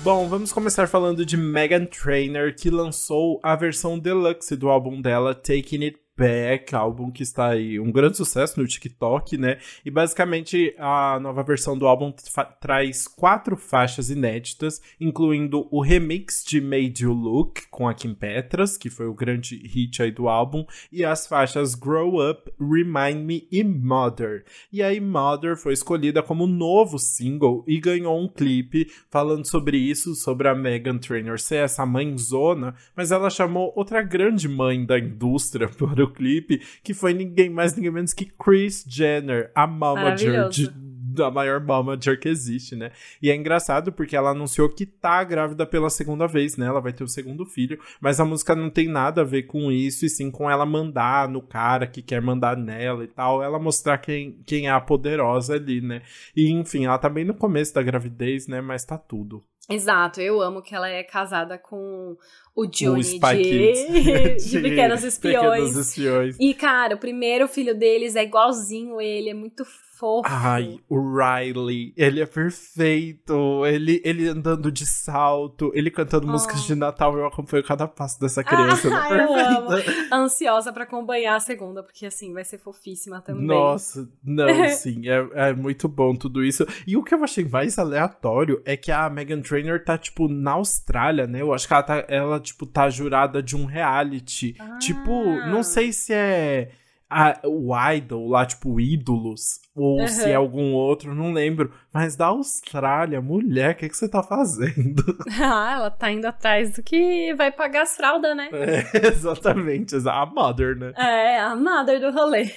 Bom, vamos começar falando de Megan Trainor, que lançou a versão deluxe do álbum dela, Taking It Back, álbum que está aí um grande sucesso no TikTok, né? E basicamente a nova versão do álbum traz quatro faixas inéditas, incluindo o remix de Made You Look com a Kim Petras, que foi o grande hit aí do álbum, e as faixas Grow Up, Remind Me e Mother. E aí Mother foi escolhida como novo single e ganhou um clipe falando sobre isso, sobre a Megan Trainor ser essa mãezona, mas ela chamou outra grande mãe da indústria <laughs> para clipe, que foi ninguém mais, ninguém menos que Chris Jenner, a momager de, da maior momager que existe, né? E é engraçado porque ela anunciou que tá grávida pela segunda vez, né? Ela vai ter o segundo filho, mas a música não tem nada a ver com isso, e sim com ela mandar no cara que quer mandar nela e tal, ela mostrar quem, quem é a poderosa ali, né? E enfim, ela tá bem no começo da gravidez, né? Mas tá tudo. Exato, eu amo que ela é casada com o Johnny de, de, <laughs> <laughs> de, Pequenos Espiões. Pequenos Espiões. E, cara, o primeiro filho deles é igualzinho ele, é muito fofo. Ai, o Riley, ele é perfeito. Ele, ele andando de salto, ele cantando oh. músicas de Natal. Eu acompanho cada passo dessa criança. Ah, é <laughs> eu amo. Ansiosa para acompanhar a segunda, porque assim, vai ser fofíssima também. Nossa, não, <laughs> sim, é, é muito bom tudo isso. E o que eu achei mais aleatório é que a Megan Trainor tá, tipo, na Austrália, né? Eu acho que ela tá, ela, tipo, tá jurada de um reality. Ah. Tipo, não sei se é a, o Idol lá, tipo, Ídolos, ou uhum. se é algum outro, não lembro. Mas da Austrália, mulher, o que, que você tá fazendo? <laughs> <laughs> Ah, ela tá indo atrás do que vai pagar as fraldas, né? É, <laughs> exatamente, a mother, né? É, a mother do rolê.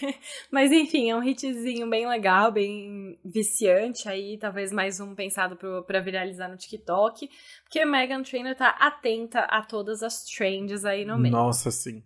Mas enfim, é um hitzinho bem legal, bem viciante aí, talvez mais um pensado pro, pra viralizar no TikTok. Porque Megan Trainor tá atenta a todas as trends aí no meio. Nossa, sim.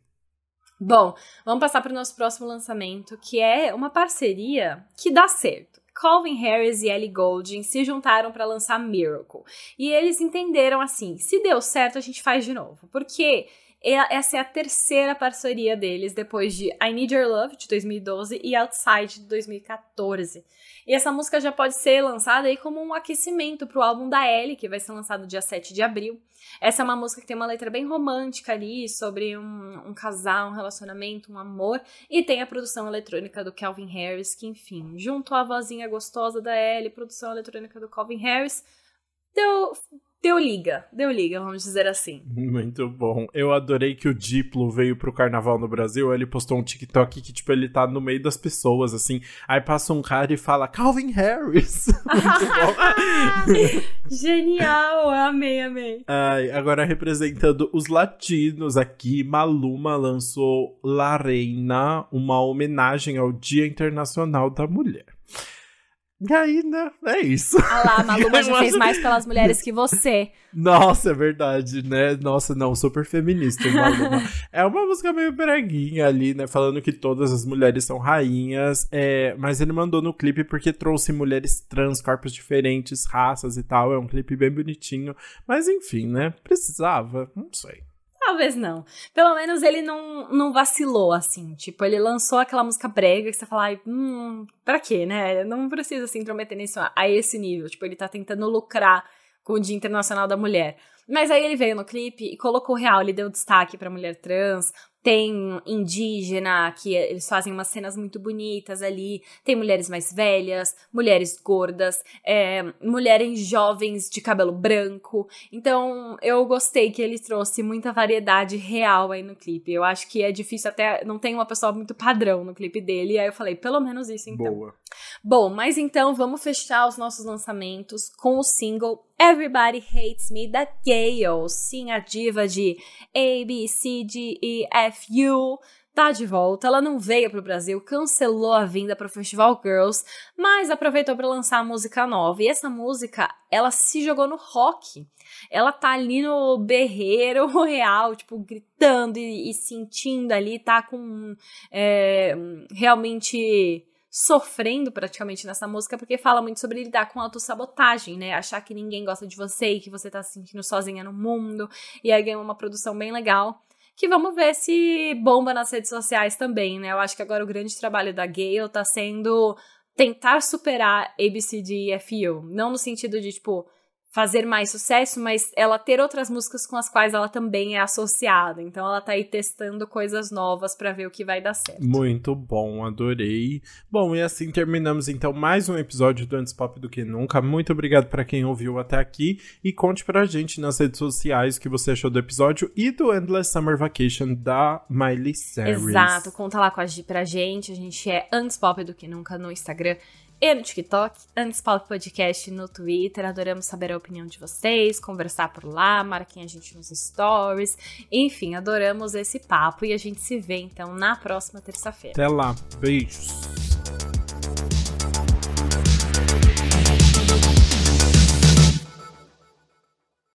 Bom, vamos passar para o nosso próximo lançamento, que é uma parceria que dá certo. Calvin Harris e Ellie Goulding se juntaram para lançar Miracle. E eles entenderam assim: se deu certo, a gente faz de novo. Porque essa é a terceira parceria deles, depois de I Need Your Love, de 2012, e Outside, de 2014. E essa música já pode ser lançada aí como um aquecimento pro álbum da Ellie, que vai ser lançado dia 7 de abril. Essa é uma música que tem uma letra bem romântica ali, sobre um, um casal, um relacionamento, um amor. E tem a produção eletrônica do Calvin Harris, que, enfim, junto à vozinha gostosa da Ellie, produção eletrônica do Calvin Harris, deu deu liga, deu liga, vamos dizer assim. Muito bom. Eu adorei que o Diplo veio pro carnaval no Brasil, ele postou um TikTok que, tipo, ele tá no meio das pessoas, assim, aí passa um cara e fala, Calvin Harris. <laughs> <laughs> Genial, amei, amei. Ai, agora representando os latinos aqui, Maluma lançou La Reina, uma homenagem ao Dia Internacional da Mulher. E aí, né? É isso. Ah lá, <laughs> a Maluma já fez mais pelas mulheres que você. Nossa, é verdade, né? Nossa, não, super feminista, Maluma. <laughs> é uma música meio breguinha ali, né? Falando que todas as mulheres são rainhas. É... Mas ele mandou no clipe porque trouxe mulheres trans, corpos diferentes, raças e tal. É um clipe bem bonitinho. Mas enfim, né? Precisava? Não sei. Talvez não. Pelo menos ele não, não vacilou, assim. Tipo, ele lançou aquela música brega que você fala, hum, pra quê, né? Não precisa se intrometer nisso a esse nível. Tipo, ele tá tentando lucrar com o Dia Internacional da Mulher. Mas aí ele veio no clipe e colocou real, ele deu destaque pra mulher trans, tem indígena, que eles fazem umas cenas muito bonitas ali, tem mulheres mais velhas, mulheres gordas, é, mulheres jovens de cabelo branco. Então eu gostei que ele trouxe muita variedade real aí no clipe. Eu acho que é difícil até. Não tem uma pessoa muito padrão no clipe dele. Aí eu falei, pelo menos isso então. Boa. Bom, mas então vamos fechar os nossos lançamentos com o single Everybody Hates Me da Gale. Sim, a diva de A, B, C, D, E, F, U tá de volta. Ela não veio pro Brasil, cancelou a vinda pro Festival Girls, mas aproveitou para lançar a música nova. E essa música, ela se jogou no rock. Ela tá ali no berreiro <laughs> real, tipo, gritando e, e sentindo ali, tá com é, realmente sofrendo praticamente nessa música, porque fala muito sobre lidar com autossabotagem, né? Achar que ninguém gosta de você e que você tá se sentindo sozinha no mundo. E aí ganha uma produção bem legal. Que vamos ver se bomba nas redes sociais também, né? Eu acho que agora o grande trabalho da Gale tá sendo tentar superar ABCD e FU. Não no sentido de, tipo, fazer mais sucesso, mas ela ter outras músicas com as quais ela também é associada. Então ela tá aí testando coisas novas para ver o que vai dar certo. Muito bom, adorei. Bom, e assim terminamos então mais um episódio do Antes Pop do que Nunca. Muito obrigado para quem ouviu até aqui e conte pra gente nas redes sociais o que você achou do episódio e do Endless Summer Vacation da Miley Cyrus. Exato, conta lá com a, pra gente. A gente é Antes Pop do que Nunca no Instagram e no TikTok, antes Pop Podcast no Twitter. Adoramos saber a opinião de vocês, conversar por lá, marquem a gente nos stories. Enfim, adoramos esse papo e a gente se vê então na próxima terça-feira. Até lá, beijos.